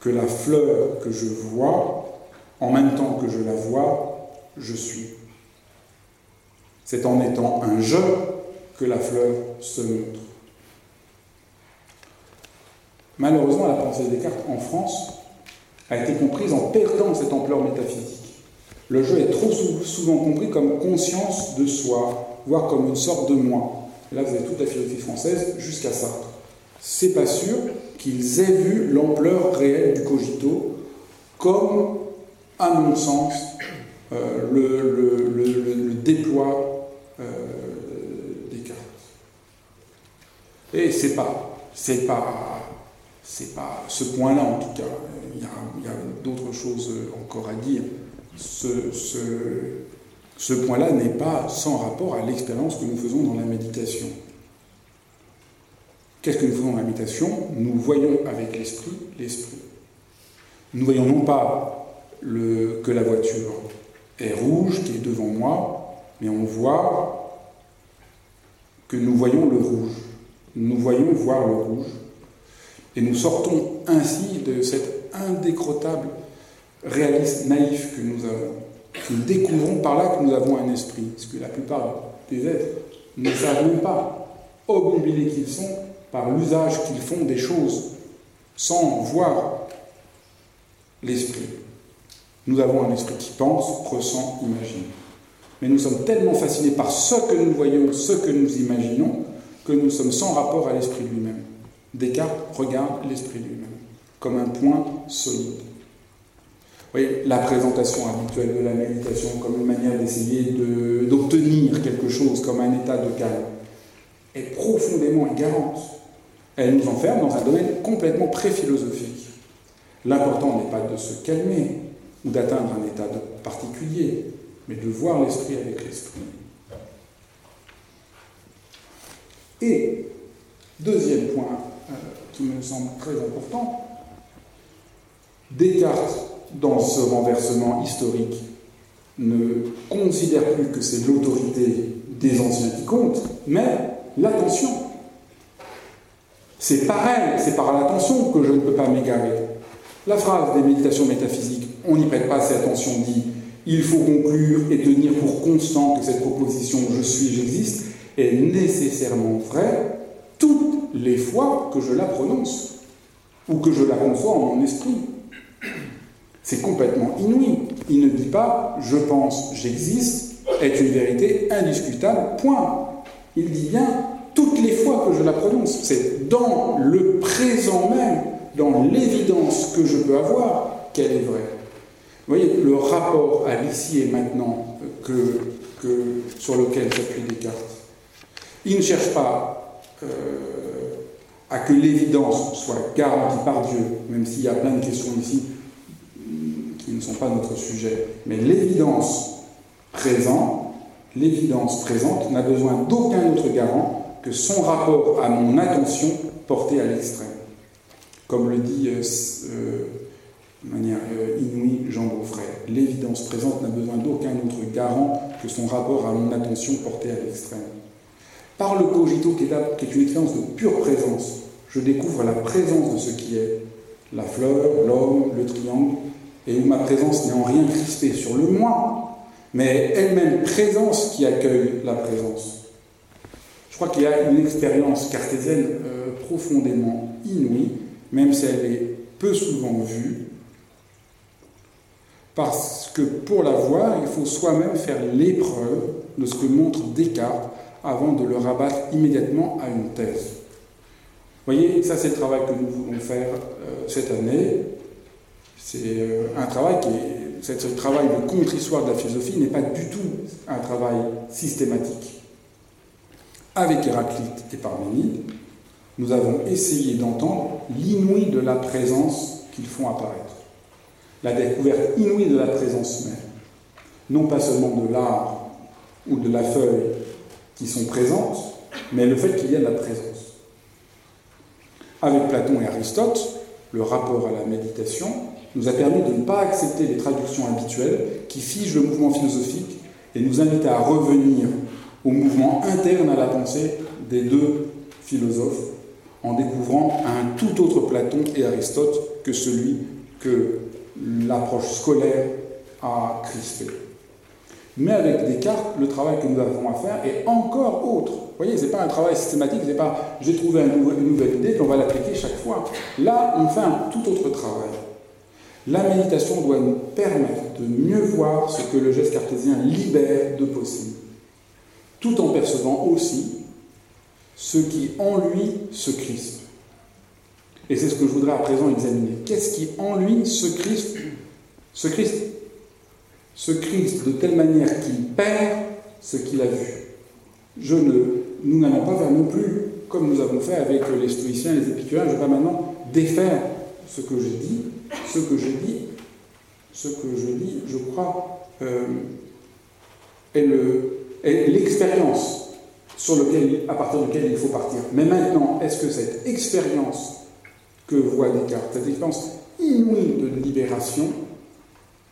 que la fleur que je vois, en même temps que je la vois, je suis. C'est en étant un je que la fleur se montre. Malheureusement, la pensée des Descartes en France a été comprise en perdant cette ampleur métaphysique. Le jeu est trop souvent compris comme conscience de soi, voire comme une sorte de moi. là, vous avez toute la philosophie française jusqu'à Sartre. C'est pas sûr qu'ils aient vu l'ampleur réelle du cogito comme, à mon sens, euh, le, déploie euh, Et c'est pas, c'est pas, c'est pas ce point-là en tout cas. Il y a, d'autres choses encore à dire. Ce, point-là n'est pas sans rapport à l'expérience que nous faisons dans la méditation. Qu'est-ce que nous faisons dans la méditation? Nous voyons avec l'esprit l'esprit. Nous voyons non pas que la voiture est rouge, qui est devant moi, mais on voit que nous voyons le rouge nous voyons voir le rouge, et nous sortons ainsi de cet indécrottable réalisme naïf que nous avons. Nous découvrons par là que nous avons un esprit, ce que la plupart des êtres ne savent pas, obnubilés qu'ils sont par l'usage qu'ils font des choses, sans voir l'esprit. Nous avons un esprit qui pense, ressent, imagine. Mais nous sommes tellement fascinés par ce que nous voyons, ce que nous imaginons, que nous sommes sans rapport à l'esprit lui-même. Descartes regarde l'esprit lui-même comme un point solide. Vous voyez, la présentation habituelle de la méditation comme une manière d'essayer d'obtenir quelque chose, comme un état de calme, est profondément égarante. Elle nous enferme dans un domaine complètement pré-philosophique. L'important n'est pas de se calmer ou d'atteindre un état particulier, mais de voir l'esprit avec l'esprit. Et, deuxième point euh, qui me semble très important, Descartes, dans ce renversement historique, ne considère plus que c'est l'autorité des anciens qui compte, mais l'attention. C'est par elle, c'est par l'attention que je ne peux pas m'égarer. La phrase des méditations métaphysiques, on n'y prête pas assez attention, dit il faut conclure et tenir pour constant que cette proposition je suis, j'existe est nécessairement vraie toutes les fois que je la prononce ou que je la conçois en mon esprit. C'est complètement inouï. Il ne dit pas je pense, j'existe est une vérité indiscutable, point. Il dit bien toutes les fois que je la prononce. C'est dans le présent même, dans l'évidence que je peux avoir, qu'elle est vraie. Vous voyez, le rapport à l'ici et maintenant que, sur lequel s'appuie Descartes, il ne cherche pas euh, à que l'évidence soit garantie par Dieu, même s'il y a plein de questions ici qui ne sont pas notre sujet, mais l'évidence présente, l'évidence présente n'a besoin d'aucun autre garant que son rapport à mon attention portée à l'extrême. Comme le dit euh, euh, de manière euh, inouïe Jean Beaufray, l'évidence présente n'a besoin d'aucun autre garant que son rapport à mon attention portée à l'extrême. Par le cogito, qui est, une expérience de pure présence, je découvre la présence de ce qui est, la fleur, l'homme, le triangle, et où ma présence n'est en rien crispée sur le moi, mais elle-même présence qui accueille la présence. Je crois qu'il y a une expérience cartésienne euh, profondément inouïe, même si elle est peu souvent vue, parce que pour la voir, il faut soi-même faire l'épreuve de ce que montre Descartes avant de le rabattre immédiatement à une thèse. Vous voyez, ça c'est le travail que nous voulons faire euh, cette année. C'est euh, un travail qui est. Ce travail de contre-histoire de la philosophie n'est pas du tout un travail systématique. Avec Héraclite et Parménide, nous avons essayé d'entendre l'inouï de la présence qu'ils font apparaître. La découverte inouïe de la présence même. Non pas seulement de l'art ou de la feuille qui sont présentes, mais le fait qu'il y ait de la présence. Avec Platon et Aristote, le rapport à la méditation nous a permis de ne pas accepter les traductions habituelles qui figent le mouvement philosophique et nous invitent à revenir au mouvement interne à la pensée des deux philosophes en découvrant un tout autre Platon et Aristote que celui que l'approche scolaire a crispé. Mais avec Descartes, le travail que nous avons à faire est encore autre. Vous voyez, ce n'est pas un travail systématique, ce n'est pas j'ai trouvé une nouvelle idée, on va l'appliquer chaque fois. Là, on fait un tout autre travail. La méditation doit nous permettre de mieux voir ce que le geste cartésien libère de possible, tout en percevant aussi ce qui en lui se crispe. Et c'est ce que je voudrais à présent examiner. Qu'est-ce qui en lui se crispe Se crispe se crispe de telle manière qu'il perd ce qu'il a vu. Je ne, nous n'allons pas faire non plus comme nous avons fait avec les stoïciens et les épicuriens. Je ne vais pas maintenant défaire ce que j'ai dit. Ce que j'ai dit, ce que je dis, je crois, euh, est l'expérience sur lequel, à partir de laquelle il faut partir. Mais maintenant, est-ce que cette expérience que voit Descartes, cette expérience inouïe de libération,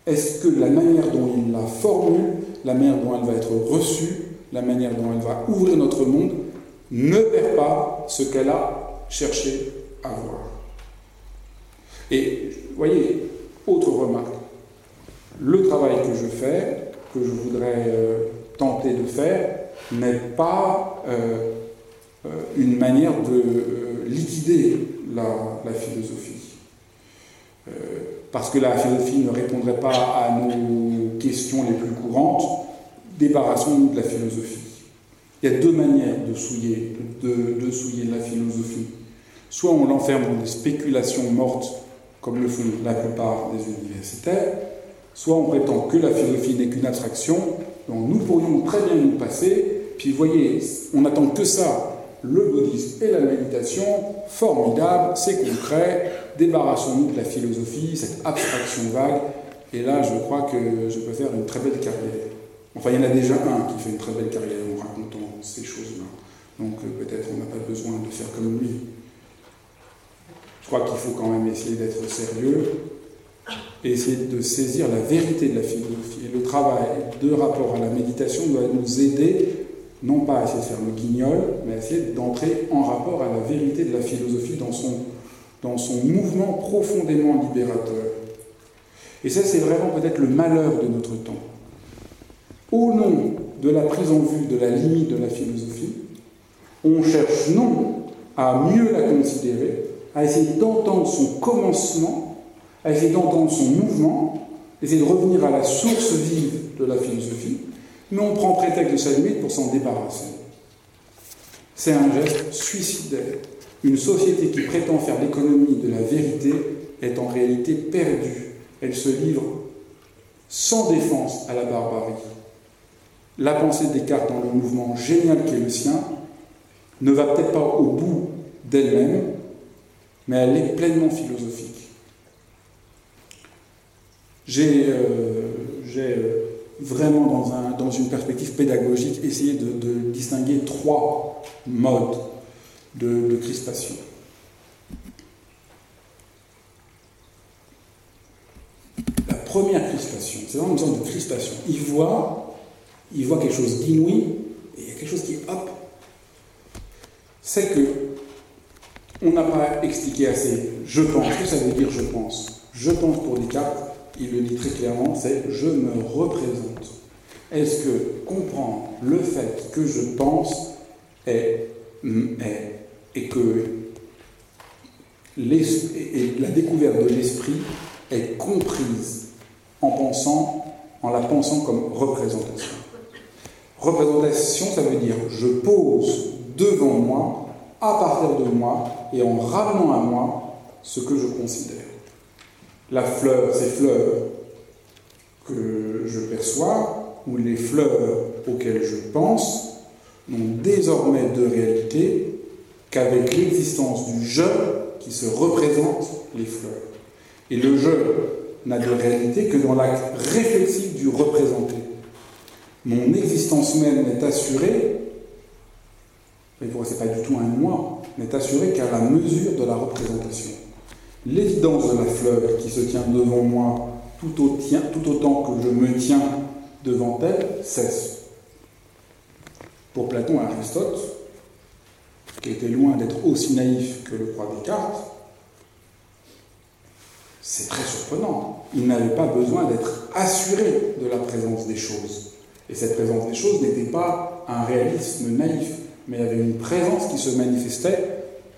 est-ce que la manière dont il la formule, la manière dont elle va être reçue, la manière dont elle va ouvrir notre monde, ne perd pas ce qu'elle a cherché à voir? Et voyez, autre remarque, le travail que je fais, que je voudrais euh, tenter de faire, n'est pas euh, euh, une manière de liquider la philosophie parce que la philosophie ne répondrait pas à nos questions les plus courantes, débarrassons-nous de la philosophie. Il y a deux manières de souiller, de, souiller la philosophie. Soit on l'enferme dans des spéculations mortes, comme le font la plupart des universitaires, soit on prétend que la philosophie n'est qu'une abstraction dont nous pourrions très bien nous passer, puis voyez, on n'attend que ça, le bouddhisme et la méditation, formidable, c'est concret, débarrassons-nous de la philosophie, cette abstraction vague, et là je crois que je peux faire une très belle carrière. Enfin, il y en a déjà un qui fait une très belle carrière en racontant ces choses-là. Donc euh, peut-être on n'a pas besoin de faire comme lui. Je crois qu'il faut quand même essayer d'être sérieux et essayer de saisir la vérité de la philosophie. Et le travail de rapport à la méditation doit nous aider, non pas à essayer de faire le guignol, mais à essayer d'entrer en rapport à la vérité de la philosophie dans son, dans son mouvement profondément libérateur. Et ça, c'est vraiment peut-être le malheur de notre temps. Au nom de la prise en vue de la limite de la philosophie, on cherche non à mieux la considérer, à essayer d'entendre son commencement, à essayer d'entendre son mouvement, essayer de revenir à la source vive de la philosophie, mais on prend prétexte de sa pour s'en débarrasser. C'est un geste suicidaire. Une société qui prétend faire l'économie de la vérité est en réalité perdue. Elle se livre sans défense à la barbarie. La pensée des Descartes dans le mouvement génial qui est le sien ne va peut-être pas au bout d'elle-même, mais elle est pleinement philosophique. J'ai euh, euh, vraiment, dans, un, dans, une perspective pédagogique, essayé de, distinguer trois modes de, crispation. La première crispation, c'est vraiment une sorte de crispation. Il voit, il voit quelque chose d'inouï, et il y a quelque chose qui, hop, c'est que on n'a pas expliqué assez. Je pense, que ça veut dire je pense Je pense pour Descartes, il le dit très clairement, c'est je me représente. Est-ce que comprendre le fait que je pense est, est et que et la découverte de l'esprit est comprise en pensant, en la pensant comme représentation. Représentation, ça veut dire je pose devant moi, à partir de moi, et en ramenant à moi ce que je considère. La fleur, ces fleurs que je perçois, ou les fleurs auxquelles je pense, n'ont désormais de réalité qu'avec l'existence du je qui se représente les fleurs. Et le je n'a de réalité que dans l'acte réflexif du représenté. Mon existence même est assurée mais ce n'est pas du tout un moi, n'est assuré qu'à la mesure de la représentation. L'évidence de la fleur qui se tient devant moi tout, autant que je me tiens devant elle cesse. Pour Platon et Aristote, qui était loin d'être aussi naïf que le croit Descartes, c'est très surprenant. Il n'avait pas besoin d'être assuré de la présence des choses. Et cette présence des choses n'était pas un réalisme naïf mais il y avait une présence qui se manifestait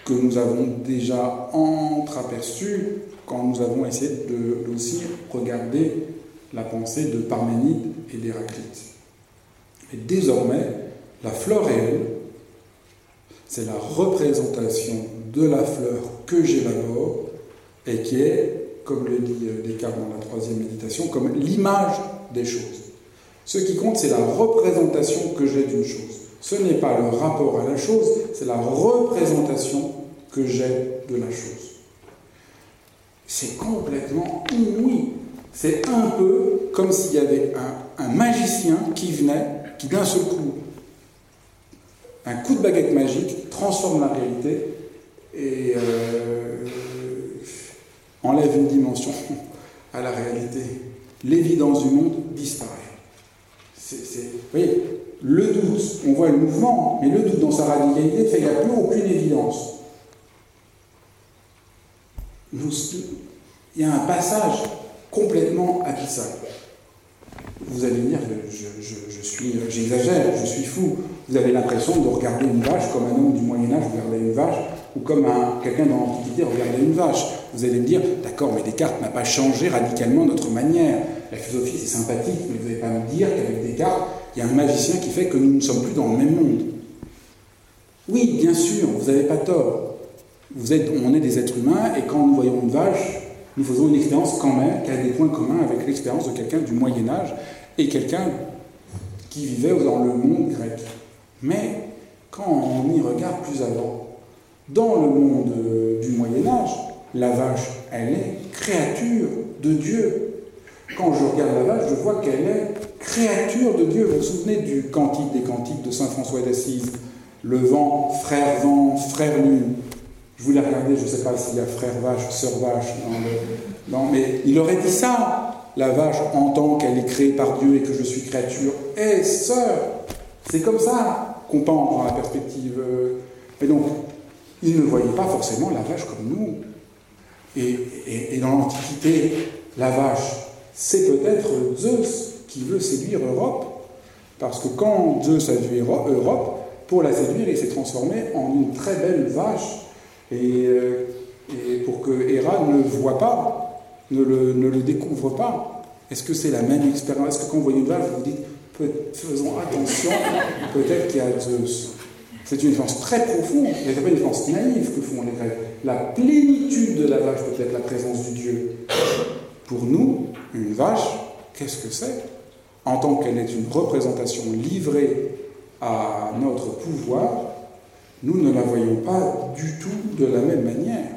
que nous avons déjà entreaperçue quand nous avons essayé de, aussi regarder la pensée de Parménide et d'Héraclite. Et désormais, la fleur réelle, c'est la représentation de la fleur que j'élabore et qui est, comme le dit Descartes dans la troisième méditation, comme l'image des choses. Ce qui compte, c'est la représentation que j'ai d'une chose. Ce n'est pas le rapport à la chose, c'est la représentation que j'ai de la chose. C'est complètement inouï. C'est un peu comme s'il y avait un, magicien qui venait, qui d'un seul coup, un coup de baguette magique, transforme la réalité et euh, enlève une dimension à la réalité. L'évidence du monde disparaît. Vous voyez, le doute, on voit le mouvement, mais le doute dans sa radicalité fait qu'il n'y a plus aucune évidence. Il y a un passage complètement abyssal. Vous allez me dire je, j'exagère, je suis fou. Vous avez l'impression de regarder une vache comme un homme du Moyen Âge regardait une vache, ou comme quelqu'un dans l'Antiquité regardait une vache. Vous allez me dire, d'accord, mais Descartes n'a pas changé radicalement notre manière. La philosophie, c'est sympathique, mais vous n'allez pas me dire qu'avec Descartes, il y a un magicien qui fait que nous ne sommes plus dans le même monde. Oui, bien sûr, vous n'avez pas tort. On est des êtres humains et quand nous voyons une vache, nous faisons une expérience quand même qui a des points communs avec l'expérience de quelqu'un du Moyen Âge et quelqu'un qui vivait dans le monde grec. Mais quand on y regarde plus avant, dans le monde du Moyen Âge, la vache, elle est créature de Dieu. Quand je regarde la vache, je vois qu'elle est créature de Dieu. Vous vous souvenez du cantique des cantiques de Saint François d'Assise? Le vent, frère vent, frère lune. Je voulais regarder, je ne sais pas s'il y a frère vache, sœur vache. Non, mais il aurait dit ça. La vache entend qu'elle est créée par Dieu et que je suis créature. Eh, sœur C'est comme ça qu'on pense dans la perspective. Mais donc, il ne voyait pas forcément la vache comme nous. Et, dans l'Antiquité, la vache, c'est peut-être Zeus qui veut séduire Europe, parce que quand Zeus a vu Europe, pour la séduire, il s'est transformé en une très belle vache, et, euh, pour que Héra ne le voit pas, ne le, découvre pas. Est-ce que c'est la même expérience? Est-ce que quand vous voyez une vache, vous vous dites, faisons attention, peut-être qu'il y a c'est une défense très profonde, mais c'est pas une défense naïve que font les Grecs. La plénitude de la vache peut être la présence du Dieu. Pour nous, une vache, qu'est-ce que c'est? En tant qu'elle est une représentation livrée à notre pouvoir, nous ne la voyons pas du tout de la même manière.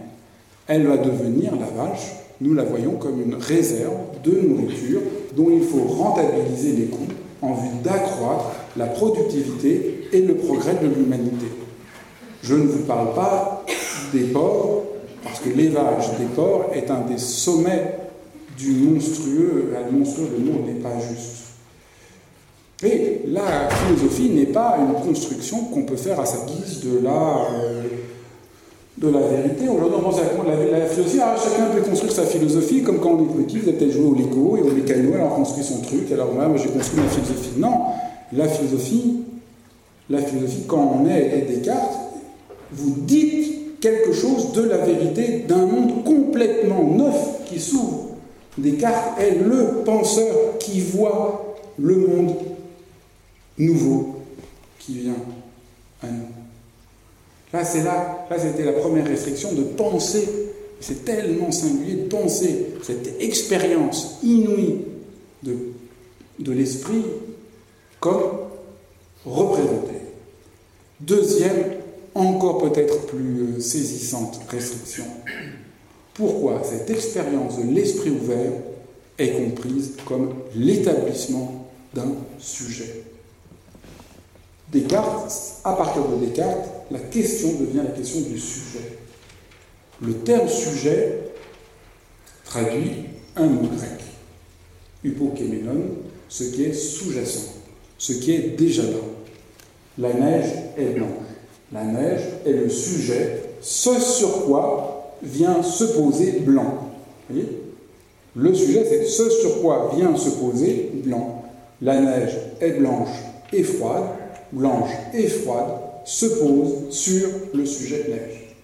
Elle va devenir, la vache, nous la voyons comme une réserve de nourriture dont il faut rentabiliser les coûts en vue d'accroître la productivité et le progrès de l'humanité. Je ne vous parle pas des porcs, parce que l'élevage des porcs est un des sommets du monstrueux. La monstrueux, le n'est pas juste. Et la philosophie n'est pas une construction qu'on peut faire à sa guise de la, euh, de la vérité. Aujourd'hui, on pense à la, la philosophie, ah, chacun peut construire sa philosophie, comme quand on est petit, vous avez peut-être joué au Lego et au mécano, alors on construit son truc, alors moi j'ai construit ma philosophie. Non, la philosophie, la philosophie, quand on est Descartes, vous dites quelque chose de la vérité d'un monde complètement neuf qui s'ouvre. Descartes est le penseur qui voit le monde nouveau qui vient à nous. Là, c'est là, là, c'était la première restriction de penser. C'est tellement singulier de penser cette expérience inouïe de, de l'esprit comme représenté. Deuxième, encore peut-être plus euh, saisissante restriction. Pourquoi cette expérience de l'esprit ouvert est comprise comme l'établissement d'un sujet? Descartes, à partir de Descartes, la question devient la question du sujet. Le terme sujet traduit un mot grec, hypokéménon, ce qui est sous-jacent ce qui est déjà là. La neige est blanche. La neige est le sujet, ce sur quoi vient se poser blanc. Voyez? Le sujet, c'est ce sur quoi vient se poser blanc. La neige est blanche et froide, blanche et froide, se pose sur le sujet neige.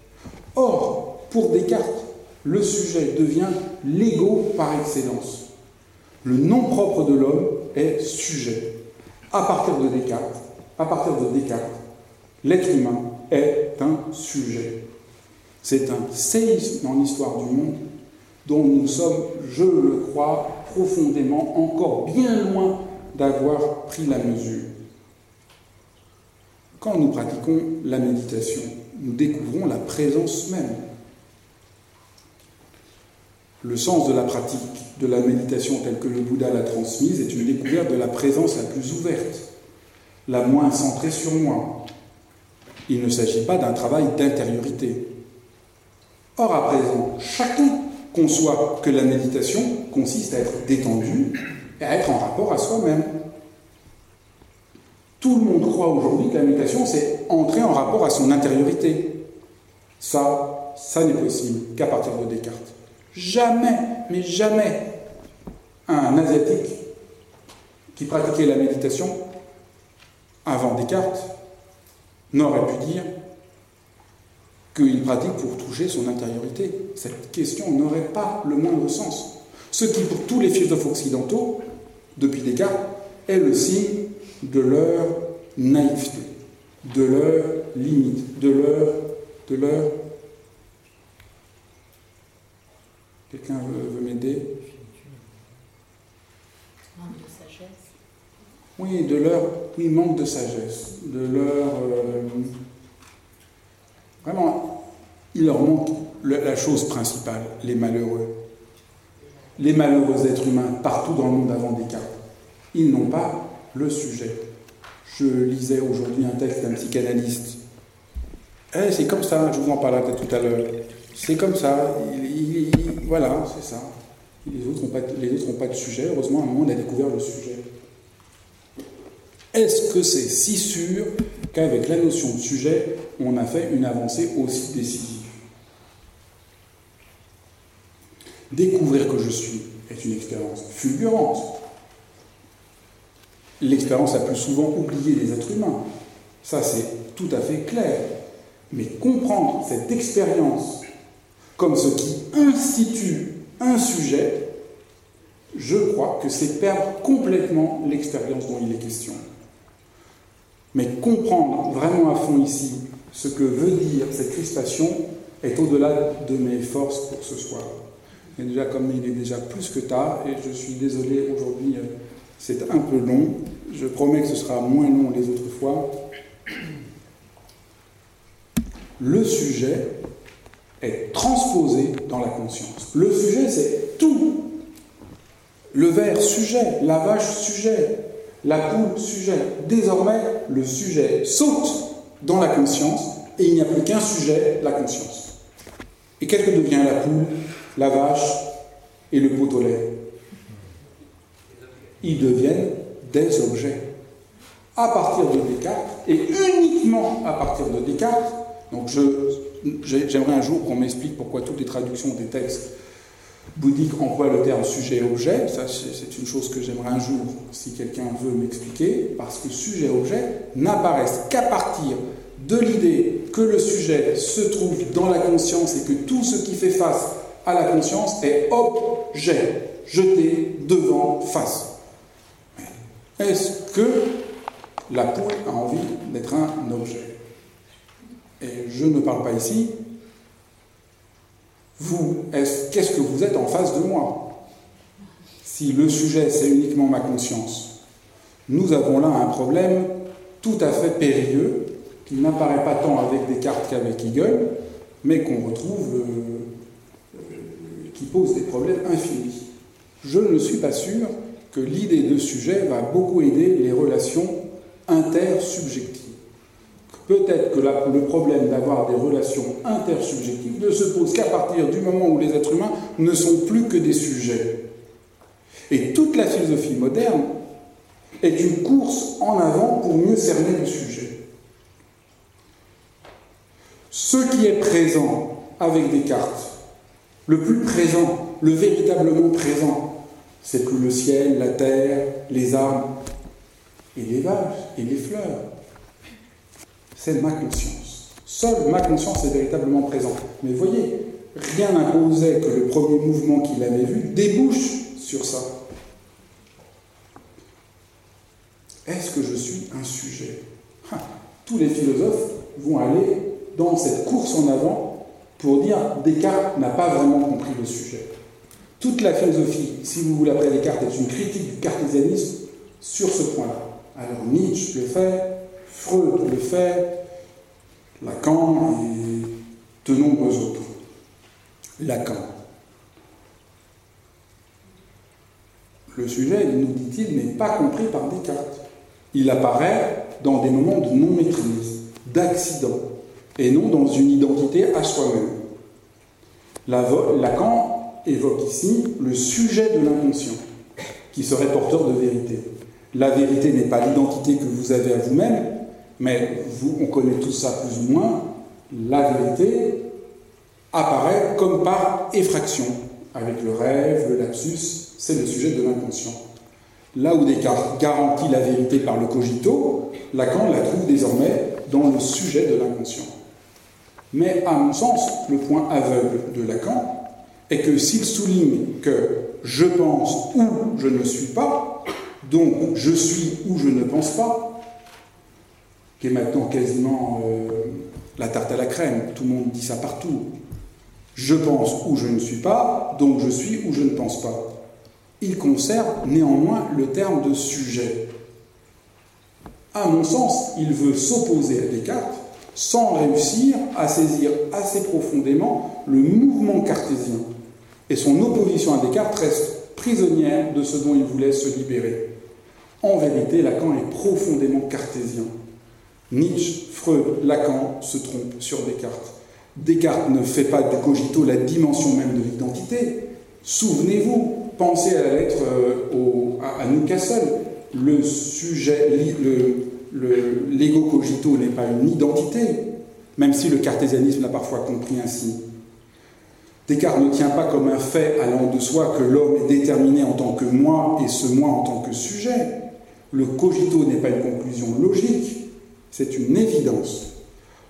Or, pour Descartes, le sujet devient l'ego par excellence. Le nom propre de l'homme est sujet à partir de Descartes, à partir de Descartes, l'être humain est un sujet. C'est un séisme dans l'histoire du monde dont nous sommes, je le crois, profondément encore bien loin d'avoir pris la mesure. Quand nous pratiquons la méditation, nous découvrons la présence même. Le sens de la pratique de la méditation telle que le Bouddha l'a transmise est une découverte de la présence la plus ouverte, la moins centrée sur moi. Il ne s'agit pas d'un travail d'intériorité. Or, à présent, chacun conçoit que la méditation consiste à être détendu et à être en rapport à soi-même. Tout le monde croit aujourd'hui que la méditation, c'est entrer en rapport à son intériorité. Ça, ça n'est possible qu'à partir de Descartes. Jamais, mais jamais, un Asiatique qui pratiquait la méditation avant Descartes n'aurait pu dire qu'il pratique pour toucher son intériorité. Cette question n'aurait pas le moindre sens. Ce qui, pour tous les philosophes occidentaux, depuis Descartes, est le signe de leur naïveté, de leur limite, de leur, de leur Quelqu'un veut, m'aider? Manque de sagesse. Oui, de leur. Oui, manque de sagesse. De leur. Euh, vraiment, il leur manque la chose principale, les malheureux. Les malheureux êtres humains partout dans le monde avant Descartes. Ils n'ont pas le sujet. Je lisais aujourd'hui un texte d'un psychanalyste. Eh, c'est comme ça, je vous en parlais tout à l'heure. C'est comme ça, voilà, c'est ça. Les autres n'ont pas, pas de sujet. Heureusement, à un moment, on a découvert le sujet. Est-ce que c'est si sûr qu'avec la notion de sujet, on a fait une avancée aussi décisive? Découvrir que je suis est une expérience fulgurante. L'expérience la plus souvent oubliée des êtres humains. Ça, c'est tout à fait clair. Mais comprendre cette expérience comme ce qui institue un sujet, je crois que c'est perdre complètement l'expérience dont il est question. Mais comprendre vraiment à fond ici ce que veut dire cette crispation est au-delà de mes forces pour ce soir. Et déjà, comme il est déjà plus que tard, et je suis désolé aujourd'hui, euh, c'est un peu long, je promets que ce sera moins long les autres fois. Le sujet est transposé dans la conscience. Le sujet, c'est tout. Le verre, sujet. La vache, sujet. La poule, sujet. Désormais, le sujet saute dans la conscience et il n'y a plus qu'un sujet, la conscience. Et qu'est-ce que devient la poule, la vache et le pot au lait? Ils deviennent des objets. À partir de Descartes, et uniquement à partir de Descartes, donc J'aimerais un jour qu'on m'explique pourquoi toutes les traductions des textes bouddhiques emploient le terme sujet-objet. Ça, c'est une chose que j'aimerais un jour, si quelqu'un veut m'expliquer, parce que sujet-objet n'apparaissent qu'à partir de l'idée que le sujet se trouve dans la conscience et que tout ce qui fait face à la conscience est objet, jeté devant, face. Est-ce que la poule a envie d'être un objet? Et je ne parle pas ici, vous, qu'est-ce que vous êtes en face de moi? Si le sujet, c'est uniquement ma conscience, nous avons là un problème tout à fait périlleux, qui n'apparaît pas tant avec Descartes qu'avec Hegel, mais qu'on retrouve, euh, euh, qui pose des problèmes infinis. Je ne suis pas sûr que l'idée de sujet va beaucoup aider les relations intersubjectives. Peut-être que le problème d'avoir des relations intersubjectives ne se pose qu'à partir du moment où les êtres humains ne sont plus que des sujets. Et toute la philosophie moderne est une course en avant pour mieux cerner le sujet. Ce qui est présent avec Descartes, le plus présent, le véritablement présent, c'est que le ciel, la terre, les arbres et les vaches et les fleurs c'est ma conscience. Seule ma conscience est véritablement présente. Mais voyez, rien n'imposait que le premier mouvement qu'il avait vu débouche sur ça. Est-ce que je suis un sujet? Tous les philosophes vont aller dans cette course en avant pour dire Descartes n'a pas vraiment compris le sujet. Toute la philosophie, si vous voulez après Descartes, est une critique du cartésianisme sur ce point-là. Alors Nietzsche le fait, Freud le fait, Lacan et de nombreux autres. Lacan. Le sujet, nous dit-il, n'est pas compris par Descartes. Il apparaît dans des moments de non-maîtrise, d'accident, et non dans une identité à soi-même. Lacan évoque ici le sujet de l'inconscient, qui serait porteur de vérité. La vérité n'est pas l'identité que vous avez à vous-même, mais vous, on connaît tout ça plus ou moins, la vérité apparaît comme par effraction, avec le rêve, le lapsus, c'est le sujet de l'inconscient. Là où Descartes garantit la vérité par le cogito, Lacan la trouve désormais dans le sujet de l'inconscient. Mais à mon sens, le point aveugle de Lacan est que s'il souligne que je pense ou je ne suis pas, donc je suis ou je ne pense pas, qui est maintenant quasiment euh, la tarte à la crème. Tout le monde dit ça partout. Je pense où je ne suis pas, donc je suis où je ne pense pas. Il conserve néanmoins le terme de sujet. À mon sens, il veut s'opposer à Descartes sans réussir à saisir assez profondément le mouvement cartésien. Et son opposition à Descartes reste prisonnière de ce dont il voulait se libérer. En vérité, Lacan est profondément cartésien. Nietzsche, Freud, Lacan se trompent sur Descartes. Descartes ne fait pas du cogito la dimension même de l'identité. Souvenez-vous, pensez à la lettre euh, à, Newcastle. Le sujet, l'ego cogito n'est pas une identité, même si le cartésianisme l'a parfois compris ainsi. Descartes ne tient pas comme un fait allant de soi que l'homme est déterminé en tant que moi et ce moi en tant que sujet. Le cogito n'est pas une conclusion logique, c'est une évidence.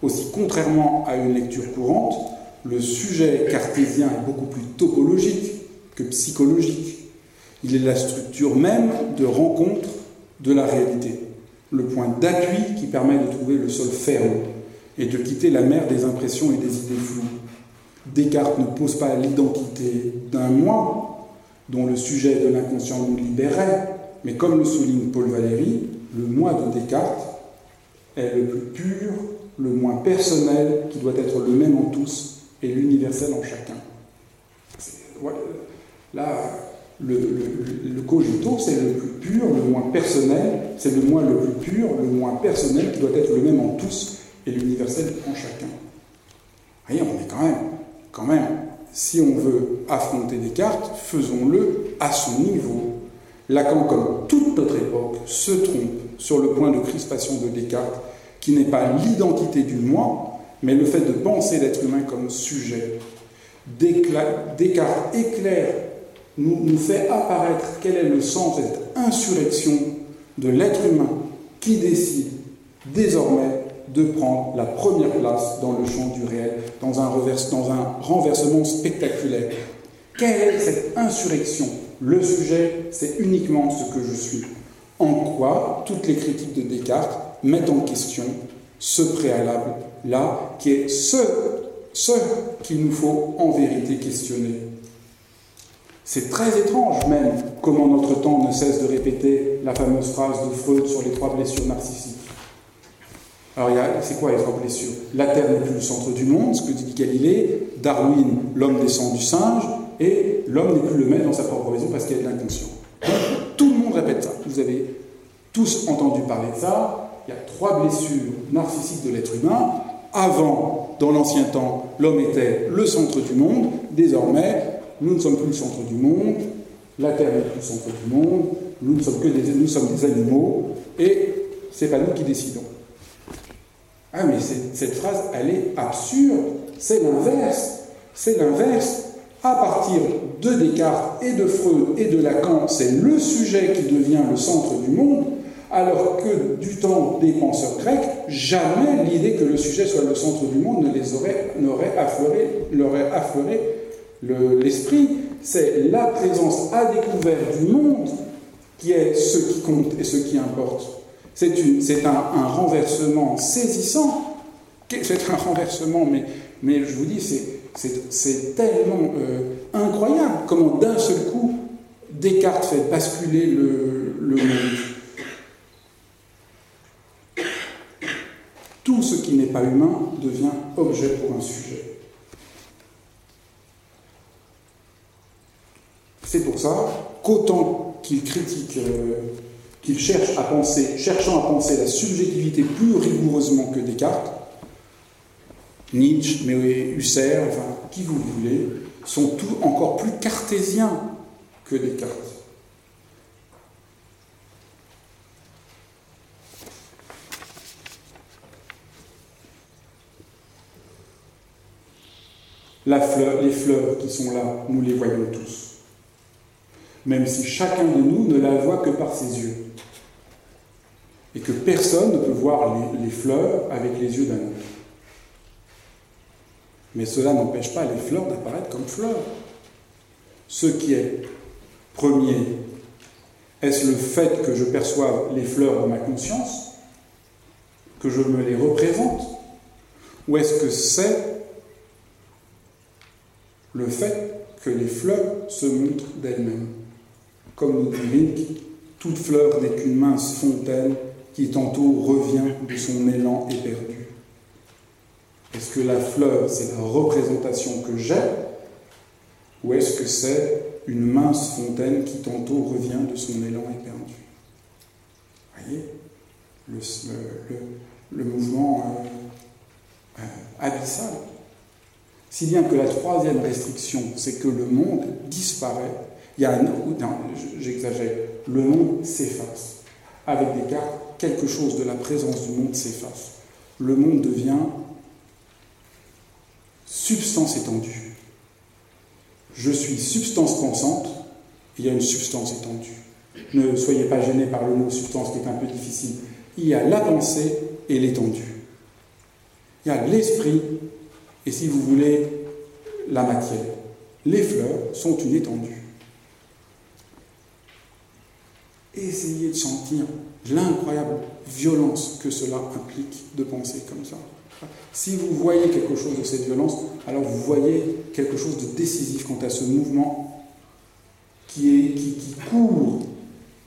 Aussi, contrairement à une lecture courante, le sujet cartésien est beaucoup plus topologique que psychologique. Il est la structure même de rencontre de la réalité, le point d'appui qui permet de trouver le sol ferme et de quitter la mer des impressions et des idées floues. Descartes ne pose pas l'identité d'un moi dont le sujet de l'inconscient nous libérait, mais comme le souligne Paul Valéry, le moi de Descartes est le plus pur, le moins personnel, qui doit être le même en tous et l'universel en chacun. Là, le, cogito, c'est le plus pur, le moins personnel, c'est le moi le plus pur, le moins personnel, qui doit être le même en tous et l'universel en chacun. Voyez, on est quand même, quand même, si on veut affronter Descartes, faisons-le à son niveau. Lacan, comme toute notre époque, se trompe sur le point de crispation de Descartes, qui n'est pas l'identité du moi, mais le fait de penser l'être humain comme sujet. Descartes éclaire, nous, nous fait apparaître quel est le sens de cette insurrection de l'être humain qui décide désormais de prendre la première place dans le champ du réel, dans un, renversement spectaculaire. Quelle est cette insurrection? Le sujet, c'est uniquement ce que je suis. En quoi toutes les critiques de Descartes mettent en question ce préalable-là, qui est ce, ce qu'il nous faut en vérité questionner? C'est très étrange même comment notre temps ne cesse de répéter la fameuse phrase de Freud sur les trois blessures narcissiques. Alors, c'est quoi les trois blessures? La Terre n'est plus le centre du monde, ce que dit Galilée, Darwin, l'homme descend du singe, et l'homme n'est plus le maître dans sa propre maison parce qu'il y a de l'inconscient. Tout le monde répète ça. Vous avez tous entendu parler de ça. Il y a trois blessures narcissiques de l'être humain. Avant, dans l'ancien temps, l'homme était le centre du monde. Désormais, nous ne sommes plus le centre du monde. La Terre n'est plus le centre du monde. Nous ne sommes que des, nous sommes des animaux. Et c'est pas nous qui décidons. Ah, mais cette phrase, elle est absurde. C'est l'inverse. C'est l'inverse. À partir de Descartes et de Freud et de Lacan, c'est le sujet qui devient le centre du monde, alors que du temps des penseurs grecs, jamais l'idée que le sujet soit le centre du monde ne les aurait, n'aurait affleuré, l'esprit. c'est la présence à découvert du monde qui est ce qui compte et ce qui importe. C'est un, renversement saisissant. C'est un renversement, mais, je vous dis, c'est tellement euh, incroyable comment d'un seul coup Descartes fait basculer le, le monde. Tout ce qui n'est pas humain devient objet pour un sujet. C'est pour ça qu'autant qu'il critique euh, qu'il cherche à penser, cherchant à penser la subjectivité plus rigoureusement que Descartes, Nietzsche, mais Husserl, enfin, qui vous voulez, sont tout encore plus cartésiens que Descartes. Les fleurs qui sont là, nous les voyons tous. Même si chacun de nous ne la voit que par ses yeux et que personne ne peut voir les, fleurs avec les yeux d'un autre. Mais cela n'empêche pas les fleurs d'apparaître comme fleurs. Ce qui est premier, est-ce le fait que je perçoive les fleurs dans ma conscience, que je me les représente, ou est-ce que c'est le fait que les fleurs se montrent d'elles-mêmes? Comme nous dit Rilke, toute fleur n'est qu'une mince fontaine qui tantôt revient de son élan éperdu. Est-ce que la fleur, c'est la représentation que j'ai ou est-ce que c'est une mince fontaine qui tantôt revient de son élan éperdu? Vous voyez le, mouvement euh, euh, abyssal. Si bien que la troisième restriction, c'est que le monde disparaît. Il y a un. Non, j'exagère. Le monde s'efface. Avec Descartes, quelque chose de la présence du monde s'efface. Le monde devient substance étendue. Je suis substance pensante, il y a une substance étendue. Ne soyez pas gênés par le mot substance qui est un peu difficile. Il y a la pensée et l'étendue. Il y a l'esprit et, si vous voulez, la matière. Les fleurs sont une étendue. Essayez de sentir l'incroyable violence que cela implique de penser comme ça. Si vous voyez quelque chose de cette violence, alors vous voyez quelque chose de décisif quant à ce mouvement qui, court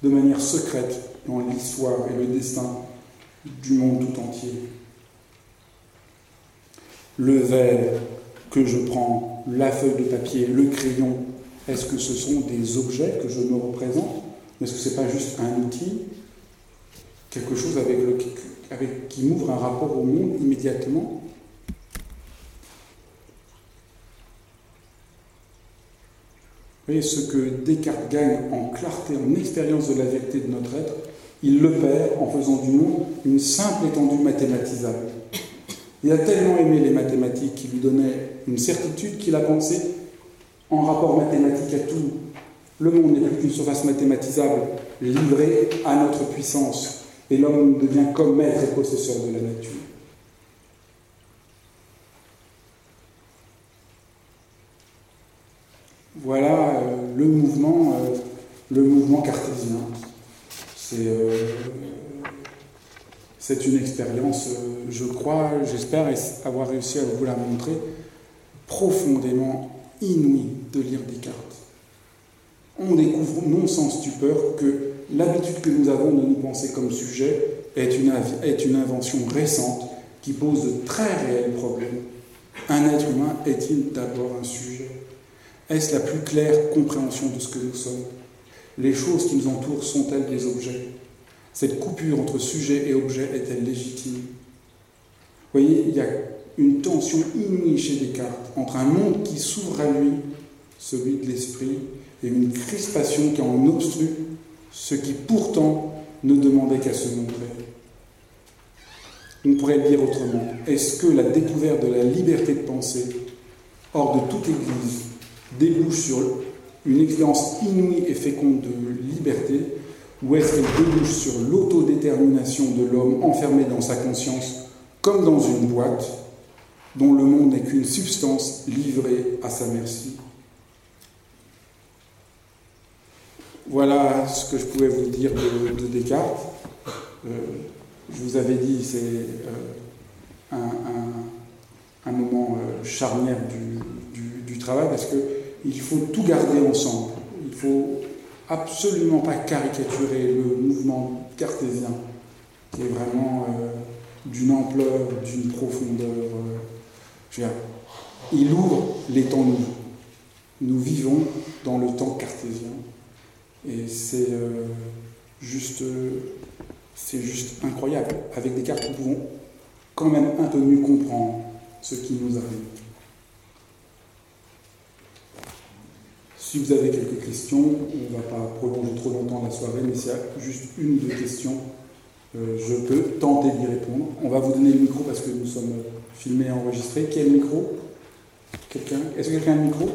de manière secrète dans l'histoire et le destin du monde tout entier. Le verre que je prends, la feuille de papier, le crayon, est-ce que ce sont des objets que je me représente? Est-ce que ce n'est pas juste un outil Quelque chose avec, qui m'ouvre un rapport au monde immédiatement Vous voyez, ce que Descartes gagne en clarté, en expérience de la vérité de notre être, il le perd en faisant du monde une simple étendue mathématisable. Il a tellement aimé les mathématiques qui lui donnaient une certitude qu'il a pensé en rapport mathématique à tout. Le monde n'est plus qu'une surface mathématisable livrée à notre puissance, et l'homme devient comme maître et possesseur de la nature. Voilà euh, le mouvement, euh, le mouvement cartésien. C'est euh, c'est une expérience, je crois, j'espère avoir réussi à vous la montrer, profondément inouïe de lire Descartes. On découvre non sans stupeur que l'habitude que nous avons de nous penser comme sujet est une, invention récente qui pose de très réels problèmes. Un être humain est-il d'abord un sujet? Est-ce la plus claire compréhension de ce que nous sommes? Les choses qui nous entourent sont-elles des objets? Cette coupure entre sujet et objet est-elle légitime? Vous voyez, il y a une tension inouïe chez Descartes entre un monde qui s'ouvre à lui, celui de l'esprit, et une crispation qui en obstrue ce qui pourtant ne demandait qu'à se montrer. On pourrait le dire autrement. Est-ce que la découverte de la liberté de penser, hors de toute Église, débouche sur une expérience inouïe et féconde de liberté, ou est-ce qu'elle débouche sur l'autodétermination de l'homme enfermé dans sa conscience, comme dans une boîte, dont le monde n'est qu'une substance livrée à sa merci? Voilà ce que je pouvais vous dire de, Descartes. Euh, je vous avais dit, c'est euh, un, moment euh, charnière du, travail parce qu'il faut tout garder ensemble. Il ne faut absolument pas caricaturer le mouvement cartésien, qui est vraiment d'une ampleur, d'une profondeur. il ouvre les temps nouveaux. Nous vivons dans le temps cartésien. Et c'est euh, juste, juste incroyable. Avec des cartes, nous pouvons quand même un peu mieux comprendre ce qui nous arrive. Si vous avez quelques questions, on ne va pas prolonger trop longtemps la soirée, mais s'il y a juste une ou deux questions, euh, je peux tenter d'y répondre. On va vous donner le micro parce que nous sommes filmés et enregistrés. Quel micro? Quelqu'un? Est-ce que quelqu'un a un micro?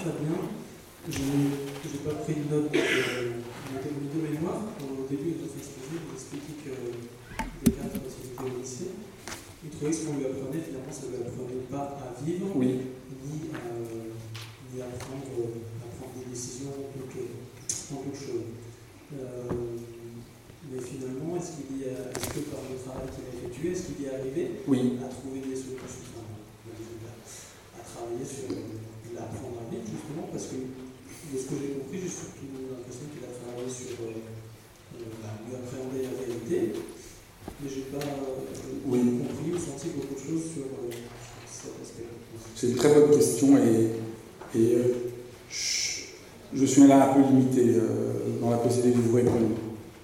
Très bien. Je n'ai pas pris de note euh, de, de mémoire. Au début de votre exposé, vous expliquez que Descartes, lorsqu'il était au lycée, il trouvait que ce qu'on lui apprenait, finalement, ça ne lui apprenait pas à vivre, oui. ni, à, ni à, prendre, à prendre des décisions toute chose. Euh, mais finalement, est-ce, qu'il est-ce que par le travail qu'il a effectué, est-ce qu'il y est arrivé oui. à trouver des solutions parce que de ce que j'ai compris, j'ai surtout l'impression qu'il a travaillé sur euh, euh, bah, mieux appréhender la réalité, mais j'ai pas euh, Oui. compris ou senti beaucoup de choses sur, euh, sur cet aspect-là. C'est une très bonne question et, et, euh, je, je suis là un peu limité euh, dans la possibilité de vous répondre.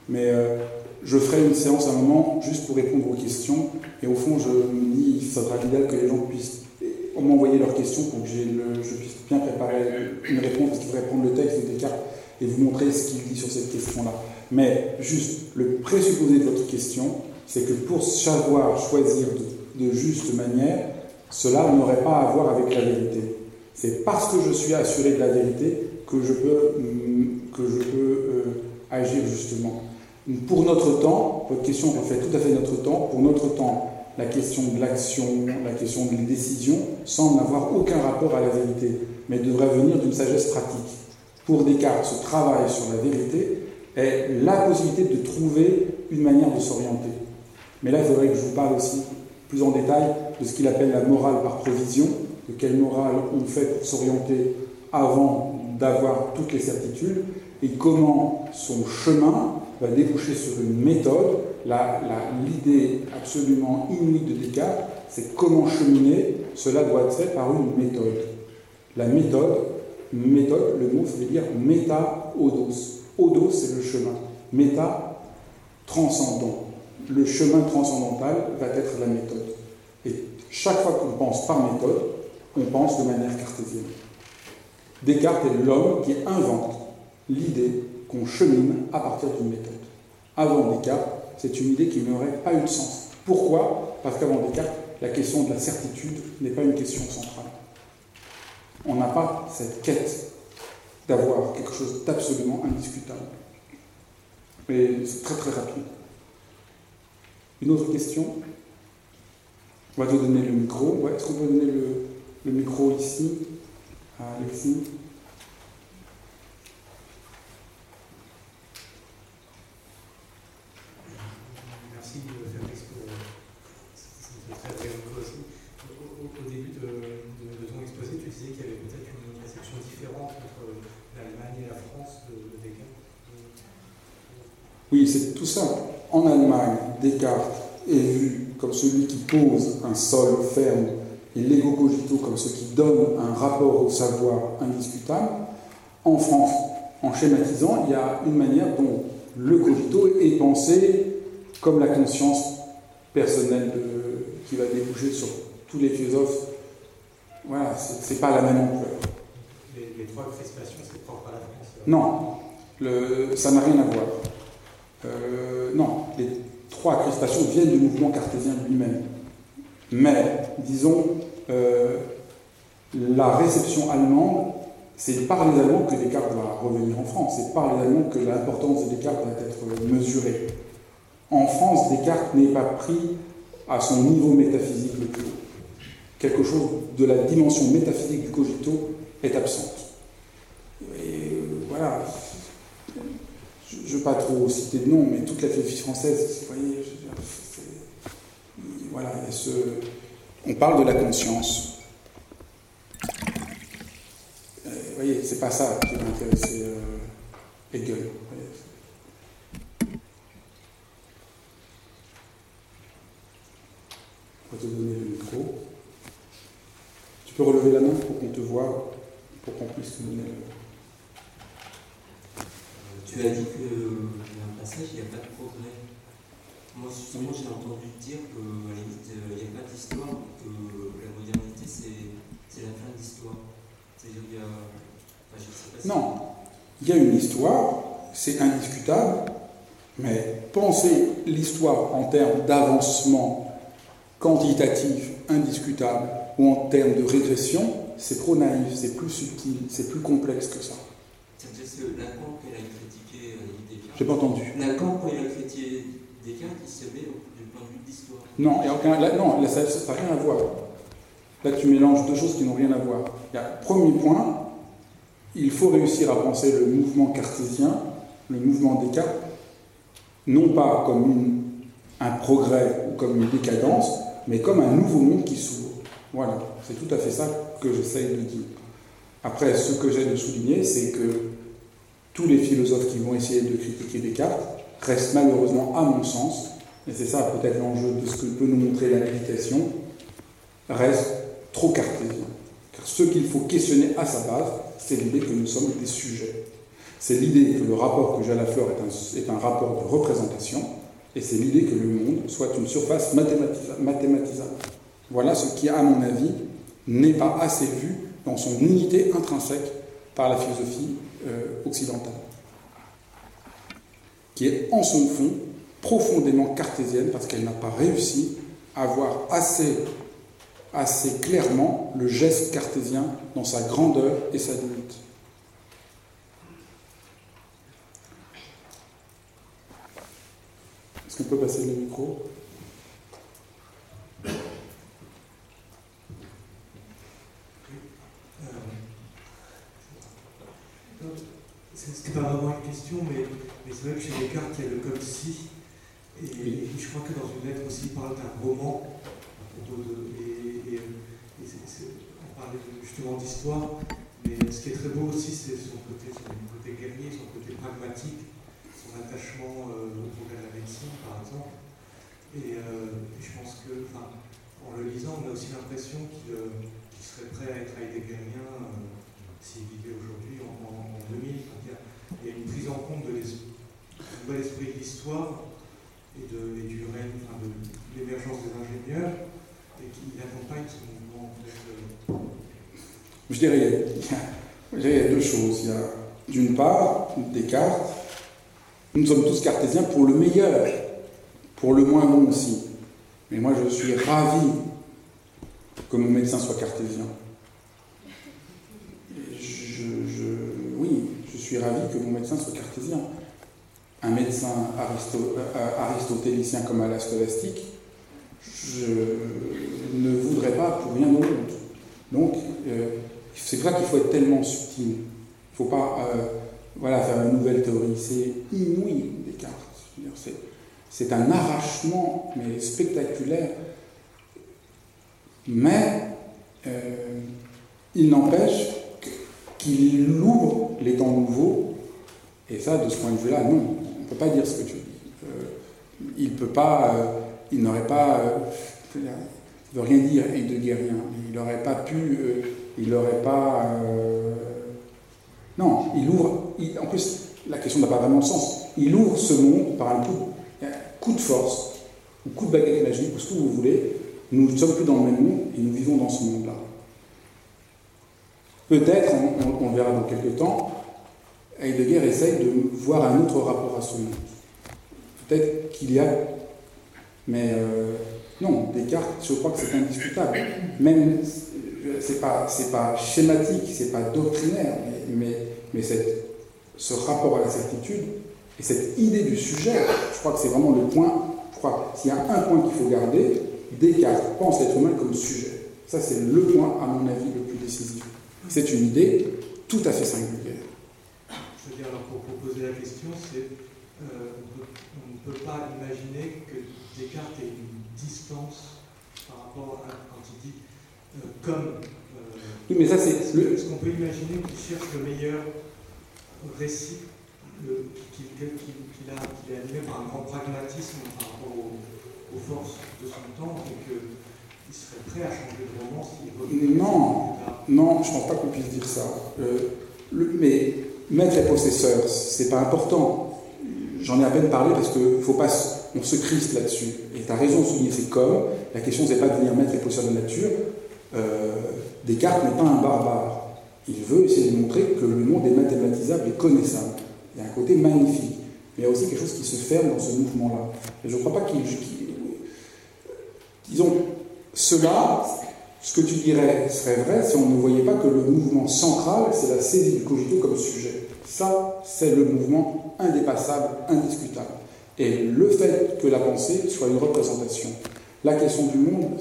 Mais euh, je ferai une séance à un moment juste pour répondre aux questions. Et au fond, je me dis, il faudra idéal que les gens puissent m'envoyer leurs questions pour que le- je puisse bien préparer une réponse, parce qu'il faudrait prendre le texte de Descartes et vous montrer ce qu'il dit sur cette question-là. Mais juste, le présupposé de votre question, c'est que pour savoir choisir de, juste manière, cela n'aurait pas à voir avec la vérité. C'est parce que je suis assuré de la vérité que je peux, hum, que je peux euh, agir justement. Pour notre temps, votre question reflète tout à fait notre temps, pour notre temps, la question de l'action, la question de la décision semble n'avoir aucun rapport à la vérité, mais devrait venir d'une sagesse pratique. Pour Descartes, ce travail sur la vérité est la possibilité de trouver une manière de s'orienter. Mais là, il faudrait que je vous parle aussi plus en détail de ce qu'il appelle la morale par provision, de quelle morale on fait pour s'orienter avant d'avoir toutes les certitudes, et comment son chemin va déboucher sur une méthode. L'idée absolument inouïe de Descartes, c'est comment cheminer, cela doit être fait par une méthode. La méthode, méthode, le mot, ça veut dire méta-odos. Odos, c'est le chemin. Méta, transcendant. Le chemin transcendantal va être la méthode. Et chaque fois qu'on pense par méthode, on pense de manière cartésienne. Descartes est l'homme qui invente l'idée qu'on chemine à partir d'une méthode. Avant Descartes, c'est une idée qui n'aurait pas eu de sens. Pourquoi? Parce qu'avant Descartes, la question de la certitude n'est pas une question centrale. On n'a pas cette quête d'avoir quelque chose d'absolument indiscutable. Mais c'est très très rapide. Une autre question? On va te donner le micro. Ouais, Est-ce qu'on peut donner le, micro ici à Alexis Merci euh, Fabrice pour cette très belle aussi. Au, au- au début de, de- de ton exposé, tu disais qu'il y avait peut-être une réception différente entre l'Allemagne et la France de, de Descartes. Oui, c'est tout simple. En Allemagne, Descartes est vu comme celui qui pose un sol ferme et l'ego cogito comme ce qui donne un rapport au savoir indiscutable. En France, en schématisant, il y a une manière dont le cogito est pensé comme la conscience personnelle de- qui va déboucher sur tous les philosophes. Voilà, c'est pas la même ampleur. Les, les trois crispations, c'est propre à la France. euh. Non, le- ça n'a rien à voir. Euh, non, les trois crispations viennent du mouvement cartésien lui-même. Mais, disons, euh, la réception allemande, c'est par les Allemands que Descartes va revenir en France. C'est par les Allemands que l'importance de Descartes va être mesurée. En France, Descartes n'est pas pris à son niveau métaphysique le plus haut. Quelque chose de la dimension métaphysique du cogito est absente. Et euh, voilà, je ne veux pas trop citer de nom, mais toute la philosophie française, vous voyez, voilà, il y a ce- on parle de la conscience. Euh, vous voyez, c'est pas ça qui va intéresser euh, Hegel. On va te donner le micro. Tu peux relever la main pour qu'on te voit, pour qu'on puisse te donner le... Tu as dit qu'il y a un passage, il n'y a pas de progrès. Moi, justement, j'ai entendu dire qu'à la limite, euh, il n'y a pas d'histoire, que la modernité, c'est la fin de l'histoire. C'est-à-dire qu'il y a. Enfin, je sais pas si- Non, il y a une histoire, c'est indiscutable, mais penser l'histoire en termes d'avancement quantitatif indiscutable ou en termes de régression, c'est trop naïf, c'est plus subtil, c'est plus complexe que ça. C'est-à-dire que Lacan, quand il a critiqué euh, J'ai pas entendu. Lacan, quand il a critiqué Descartes, il se met point de vue. Non, aucun, non, ça n'a rien à voir. Là, tu mélanges deux choses qui n'ont rien à voir. Y a, premier point, il faut réussir à penser le mouvement cartésien, le mouvement Descartes, non pas comme un progrès ou comme une décadence, mais comme un nouveau monde qui s'ouvre. Voilà, c'est tout à fait ça que j'essaye de dire. Après, ce que j'ai de souligner, c'est que tous les philosophes qui vont essayer de critiquer Descartes restent malheureusement, à mon sens, et c'est ça peut-être l'enjeu de ce que peut nous montrer la méditation, restent trop cartésiens. Car ce qu'il faut questionner à sa base, c'est l'idée que nous sommes des sujets. C'est l'idée que le rapport que j'ai à la fleur est un, est un rapport de représentation, et c'est l'idée que le monde soit une surface mathématisable. Voilà ce qui, à mon avis, n'est pas assez vu dans son unité intrinsèque par la philosophie euh, occidentale, qui est en son fond profondément cartésienne parce qu'elle n'a pas réussi à voir assez, assez clairement le geste cartésien dans sa grandeur et sa limite. Est-ce qu'on peut passer le micro? C'est pas vraiment une question, mais, mais c'est vrai que chez Descartes, il y a le comme si. Et, et, je crois que dans une lettre aussi, il parle d'un roman. Et, et, on parlait justement d'histoire. Mais ce qui est très beau aussi, c'est son côté, son côté guerrier, son côté pragmatique, son attachement euh, au de la médecine, par exemple. Et, euh, je pense que, en le lisant, on a aussi l'impression qu'il euh, serait prêt à être heideggérien s'il vivait aujourd'hui en, en, en 2000 il y a une prise en compte de nouvel esprit de l'histoire et, de, l'émergence des ingénieurs, et qui accompagne ce mouvement. Euh, je dirais, il y a deux choses. D'une part Descartes, nous sommes tous cartésiens pour le meilleur, pour le moins bon aussi. Mais moi je suis ravi que mon médecin soit cartésien. Je suis ravi que mon médecin soit cartésien. Un médecin euh, aristotélicien comme à la je ne voudrais pas pour rien au monde. Donc, euh, c'est pour ça qu'il faut être tellement subtil. Il ne faut pas euh, voilà, faire une nouvelle théorie. C'est inouï, Descartes. C'est un arrachement, mais spectaculaire. Mais il n'empêche qu'il ouvre les temps nouveaux. Et ça, de ce point de vue-là, non, on ne peut pas dire ce que tu dis. Euh, il peut pas, euh, il n'aurait pas, euh, il ne veut rien dire guérien. Il n'aurait pas pu, il n'aurait pas. non, il ouvre. en plus, la question n'a pas vraiment de sens. Il ouvre ce monde par un coup, coup de force, un coup de baguette magique, ou ce que vous voulez. Nous ne sommes plus dans le même monde et nous vivons dans ce monde-là. Peut-être, on, le verra dans quelques temps, Heidegger essaye de voir un autre rapport à ce monde. Peut-être qu'il y a. Mais euh, non, Descartes, je crois que c'est indiscutable. Même, c'est pas, c'est pas schématique, c'est pas doctrinaire, mais, mais, ce rapport à la certitude et cette idée du sujet, je crois que c'est vraiment le point. Je crois s'il y a un point qu'il faut garder, Descartes pense l'être humain comme sujet. Ça, c'est le point, à mon avis, le plus décisif. C'est une idée tout à fait singulière. Je veux dire, alors pour poser la question, c'est euh, on ne peut pas imaginer que Descartes ait une distance par rapport à quand il dit euh, comme. Euh, oui, mais ça c'est. Est-ce qu'on peut imaginer qu'il cherche le meilleur récit qu'il a, animé par un grand pragmatisme par rapport aux, aux forces de son temps et que il Non, non, je ne pense pas qu'on puisse dire ça. Euh, mais mettre les possesseurs, c'est pas important. J'en ai à peine parlé parce que faut pas, se crispe là-dessus. Et tu as raison de souligner, c'est comme. La question, c'est pas de venir mettre les possesseurs de nature. Euh, Descartes n'est pas un barbare. Il veut essayer de montrer que le monde est mathématisable et connaissable. Il y a un côté magnifique. Mais il y a aussi quelque chose qui se ferme dans ce mouvement-là. Je ne crois pas qu'il. disons, cela, ce que tu dirais serait vrai si on ne voyait pas que le mouvement central, c'est la saisie du cogito comme sujet. Ça, c'est le mouvement indépassable, indiscutable. Et le fait que la pensée soit une représentation. La question du monde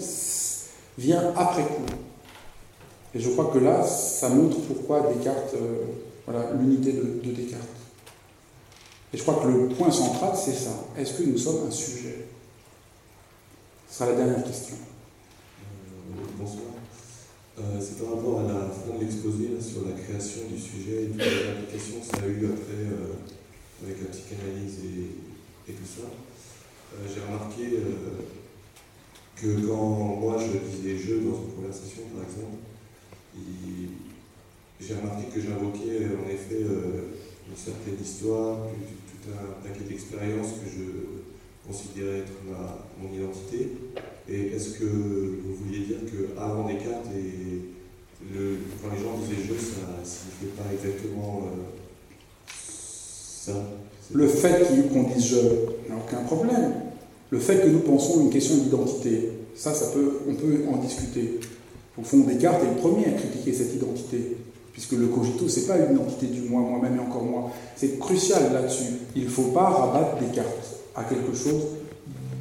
vient après coup. Et je crois que là, ça montre pourquoi Descartes, euh, voilà, l'unité de, de Descartes. Et je crois que le point central, c'est ça. Est-ce que nous sommes un sujet? Ce sera la dernière question. Bonsoir. Euh, c'est par rapport à la fin de l'exposé sur la création du sujet et toutes les implications que ça a eu après euh, avec la psychanalyse et, et tout ça. Euh, J'ai remarqué que quand moi je disais je dans une conversation par exemple, j'ai remarqué que j'invoquais en effet une certaine histoire, tout un paquet d'expériences que je considérais être ma, mon identité. Et est-ce que vous vouliez dire qu'avant Descartes, quand les gens disaient je, ça ne signifiait pas exactement euh, ça? Le fait qu'on dise je n'a aucun problème. Le fait que nous pensons une question d'identité, ça, ça peut, on peut en discuter. Au fond, Descartes est le premier à critiquer cette identité, puisque le cogito, c'est pas une identité du moi, moi-même et encore moi. C'est crucial là-dessus. Il ne faut pas rabattre Descartes à quelque chose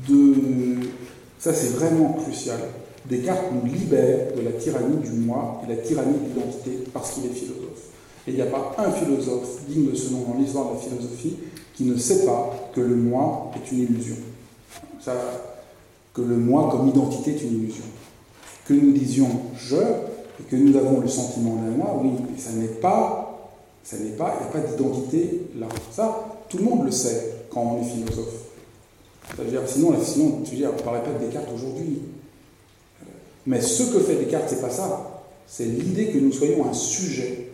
de. Ça, c'est vraiment crucial. Descartes nous libère de la tyrannie du moi et la tyrannie de l'identité parce qu'il est philosophe. Et il n'y a pas un philosophe digne de ce nom dans l'histoire de la philosophie qui ne sait pas que le moi est une illusion. Ça, que le moi comme identité est une illusion. Que nous disions je et que nous avons le sentiment d'un moi, oui, mais ça n'est pas, ça n'est pas, il n'y a pas d'identité là. Ça, tout le monde le sait quand on est philosophe. C'est-à-dire, sinon, sinon tu dire, on ne parlerait pas de Descartes aujourd'hui. Mais ce que fait Descartes, c'est pas ça. C'est l'idée que nous soyons un sujet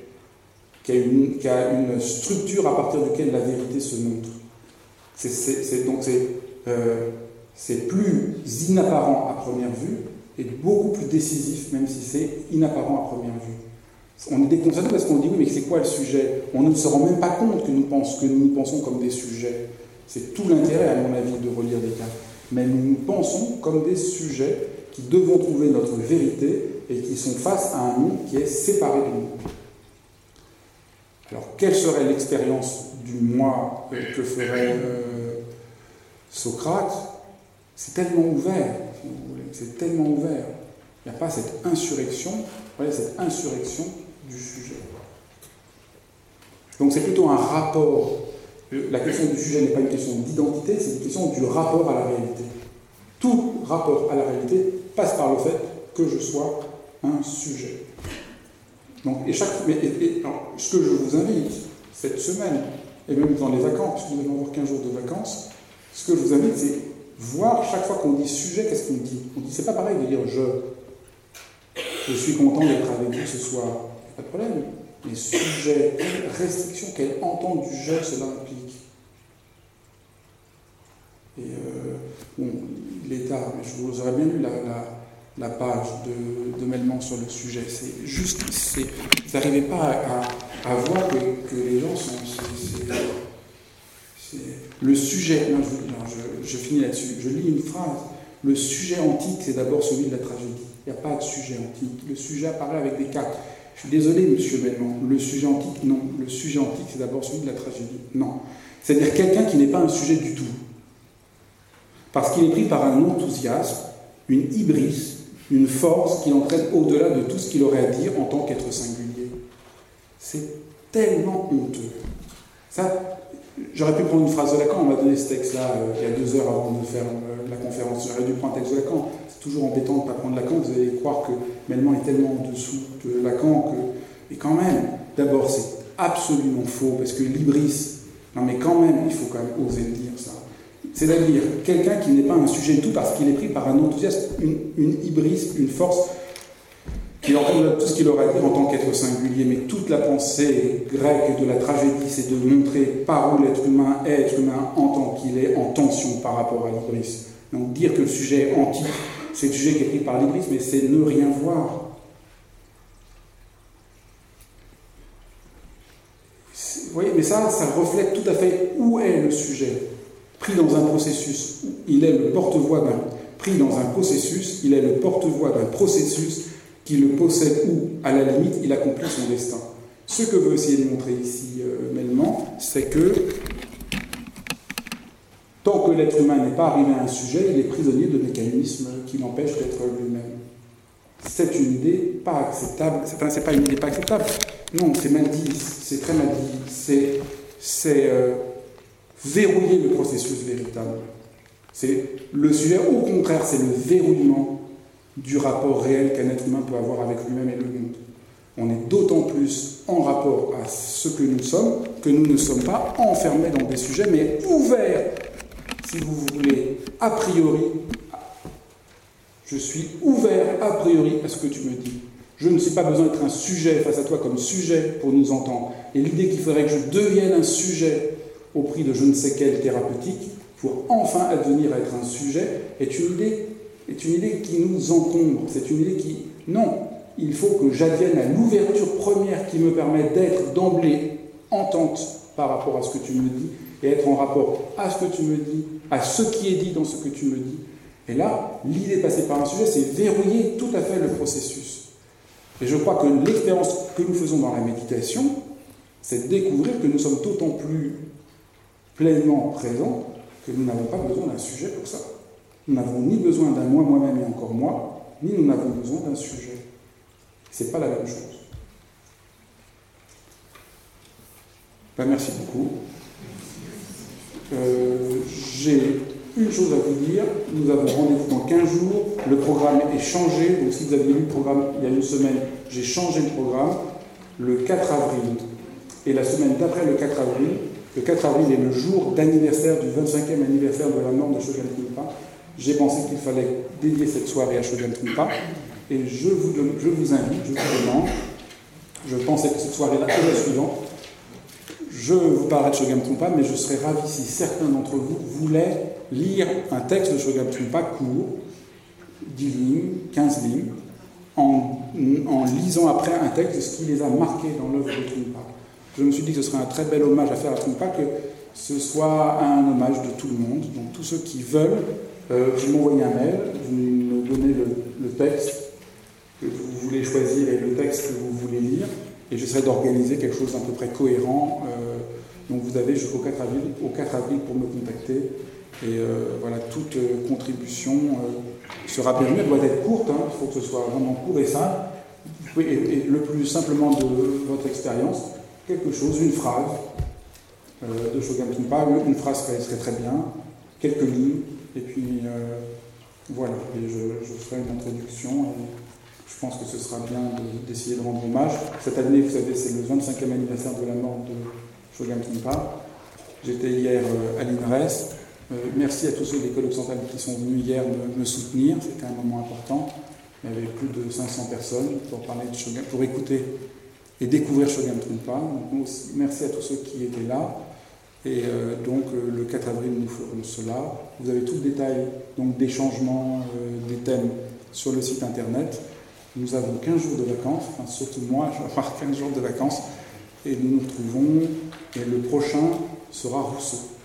qui a, une, qui a une structure à partir de laquelle la vérité se montre. C'est, donc c'est, euh, plus inapparent à première vue et beaucoup plus décisif, même si c'est inapparent à première vue. On est déconcerté parce qu'on dit oui, mais c'est quoi le sujet? On ne se rend même pas compte que nous, pensons, que nous pensons comme des sujets. C'est tout l'intérêt, à mon avis, de relire Descartes. Mais nous nous pensons comme des sujets qui devons trouver notre vérité et qui sont face à un monde qui est séparé de nous. Alors, quelle serait l'expérience du moi que ferait euh, Socrate? C'est tellement ouvert, c'est tellement ouvert. Il n'y a pas cette insurrection, cette insurrection du sujet. Donc c'est plutôt un rapport. La question du sujet n'est pas une question d'identité, c'est une question du rapport à la réalité. Tout rapport à la réalité passe par le fait que je sois un sujet. Donc, et chaque, et- alors, ce que je vous invite cette semaine, et même dans les vacances, puisque nous allons avoir 15 jours de vacances, ce que je vous invite, c'est voir chaque fois qu'on dit sujet, qu'est-ce qu'on dit? On dit, c'est pas pareil de dire je. Je suis content d'être avec vous ce soir, pas de problème. Mais sujet, quelle restriction, quelle entente du je cela implique Et euh, bon, il est tard, mais je vous aurais bien lu la, page de, de Melman sur le sujet. C'est juste, vous n'arrivez pas à, voir que, les gens sont. le sujet, je, finis là-dessus. Je lis une phrase. Le sujet antique, c'est d'abord celui de la tragédie. Il n'y a pas de sujet antique. Le sujet apparaît avec des cartes. Je suis désolé, monsieur Melman. Le sujet antique, non. Le sujet antique, c'est d'abord celui de la tragédie. Non. C'est-à-dire quelqu'un qui n'est pas un sujet du tout. Parce qu'il est pris par un enthousiasme, une hybris, une force qui l'entraîne au-delà de tout ce qu'il aurait à dire en tant qu'être singulier. C'est tellement honteux. Ça, j'aurais pu prendre une phrase de Lacan, on m'a donné ce texte-là euh, il y a deux heures avant de faire euh, la conférence. J'aurais dû prendre un texte de Lacan. Toujours embêtant de ne pas prendre Lacan, vous allez croire que Melman est tellement en dessous de Lacan que. Mais quand même, d'abord, c'est absolument faux, parce que l'hybris, non mais quand même, il faut quand même oser le dire ça. C'est-à-dire quelqu'un qui n'est pas un sujet du tout parce qu'il est pris par un enthousiasme, une, une hybris, une force qui entraîne tout ce qu'il aurait à dire en tant qu'être singulier. Mais toute la pensée grecque de la tragédie, c'est de montrer par où l'être humain est être humain en tant qu'il est en tension par rapport à l'hybris. Donc dire que le sujet antique, c'est le sujet qui est pris par l'hybris, mais c'est ne rien voir. Vous voyez, mais ça, ça reflète tout à fait où est le sujet. Pris dans un processus, il est le porte-voix d'un. Pris dans un processus, il est le porte-voix d'un processus qui le possède où, à la limite, il accomplit son destin. Ce que veut essayer de montrer ici euh, Melman, c'est que tant que l'être humain n'est pas arrivé à un sujet, il est prisonnier de mécanismes qui l'empêchent d'être lui-même. C'est une idée pas acceptable. C'est, pas une idée pas acceptable. Non, c'est mal dit. C'est très mal dit. C'est, c'est euh, verrouiller le processus véritable. C'est le sujet, au contraire, c'est le verrouillement du rapport réel qu'un être humain peut avoir avec lui-même et le monde. On est d'autant plus en rapport à ce que nous sommes que nous ne sommes pas enfermés dans des sujets, mais ouverts, si vous voulez, a priori. Je suis ouvert a priori à ce que tu me dis. Je ne suis pas besoin d'être un sujet face à toi comme sujet pour nous entendre. Et l'idée qu'il faudrait que je devienne un sujet au prix de je ne sais quelle thérapeutique pour enfin advenir à être un sujet est une idée, est une idée qui nous encombre. C'est une idée qui, non, il faut que j'advienne à l'ouverture première qui me permet d'être d'emblée entente par rapport à ce que tu me dis et être en rapport à ce que tu me dis, à ce qui est dit dans ce que tu me dis. Et là, l'idée de passer par un sujet, c'est verrouiller tout à fait le processus. Et je crois que l'expérience que nous faisons dans la méditation, c'est de découvrir que nous sommes d'autant plus pleinement présents que nous n'avons pas besoin d'un sujet pour ça. Nous n'avons ni besoin d'un moi, moi-même et encore moi, ni nous n'avons besoin d'un sujet. C'est pas la même chose. Ben, merci beaucoup. Euh, j'ai une chose à vous dire. Nous avons rendez-vous dans 15 jours. Le programme est changé. Donc, si vous avez lu le programme il y a une semaine, j'ai changé le programme. Le 4 avril et la semaine d'après le 4 avril, le 4 avril est le jour d'anniversaire du 25e anniversaire de la mort de Shogun Trungpa. J'ai pensé qu'il fallait dédier cette soirée à Shogun Trungpa. Et je vous, invite, je vous demande, je pensais que cette soirée-là est la suivante. Je vous parlerai de Shogun Trungpa, mais je serais ravi si certains d'entre vous voulaient lire un texte de Shogun Trungpa court, 10 lignes, 15 lignes, en, lisant après un texte de ce qui les a marqués dans l'œuvre de Trungpa. Je me suis dit que ce serait un très bel hommage à faire à Trungpa, que ce soit un hommage de tout le monde. Donc tous ceux qui veulent, euh, vous m'envoyez un mail, vous me donnez le texte, que vous voulez choisir et le texte que vous voulez lire, et j'essaierai d'organiser quelque chose d'à peu près cohérent. Euh, donc vous avez jusqu'au 4 avril, au 4 avril pour me contacter. Et euh, voilà, toute euh, contribution sera bienvenue. Elle doit être courte, hein, il faut que ce soit vraiment court et simple. Et, le plus simplement de votre expérience, quelque chose, une phrase de Shogun Trungpa, une phrase serait, serait, très bien, quelques lignes, et puis voilà, et je, ferai une introduction. Je pense que ce sera bien d'essayer de, rendre hommage. Cette année, vous savez, c'est le 25e anniversaire de la mort de Shogun Trungpa. J'étais hier euh, à l'INRES. Euh, merci à tous ceux de l'école occidentale qui sont venus hier me, soutenir. C'était un moment important. Il y avait plus de 500 personnes pour parler de Shogun, pour écouter et découvrir Shogun Trungpa. Donc, merci à tous ceux qui étaient là. Et euh, donc le 4 avril, nous ferons cela. Vous avez tout le détail donc, des changements, des thèmes sur le site internet. Nous avons 15 jours de vacances, enfin, surtout moi, je vais avoir 15 jours de vacances, et nous nous retrouvons, et le prochain sera Rousseau.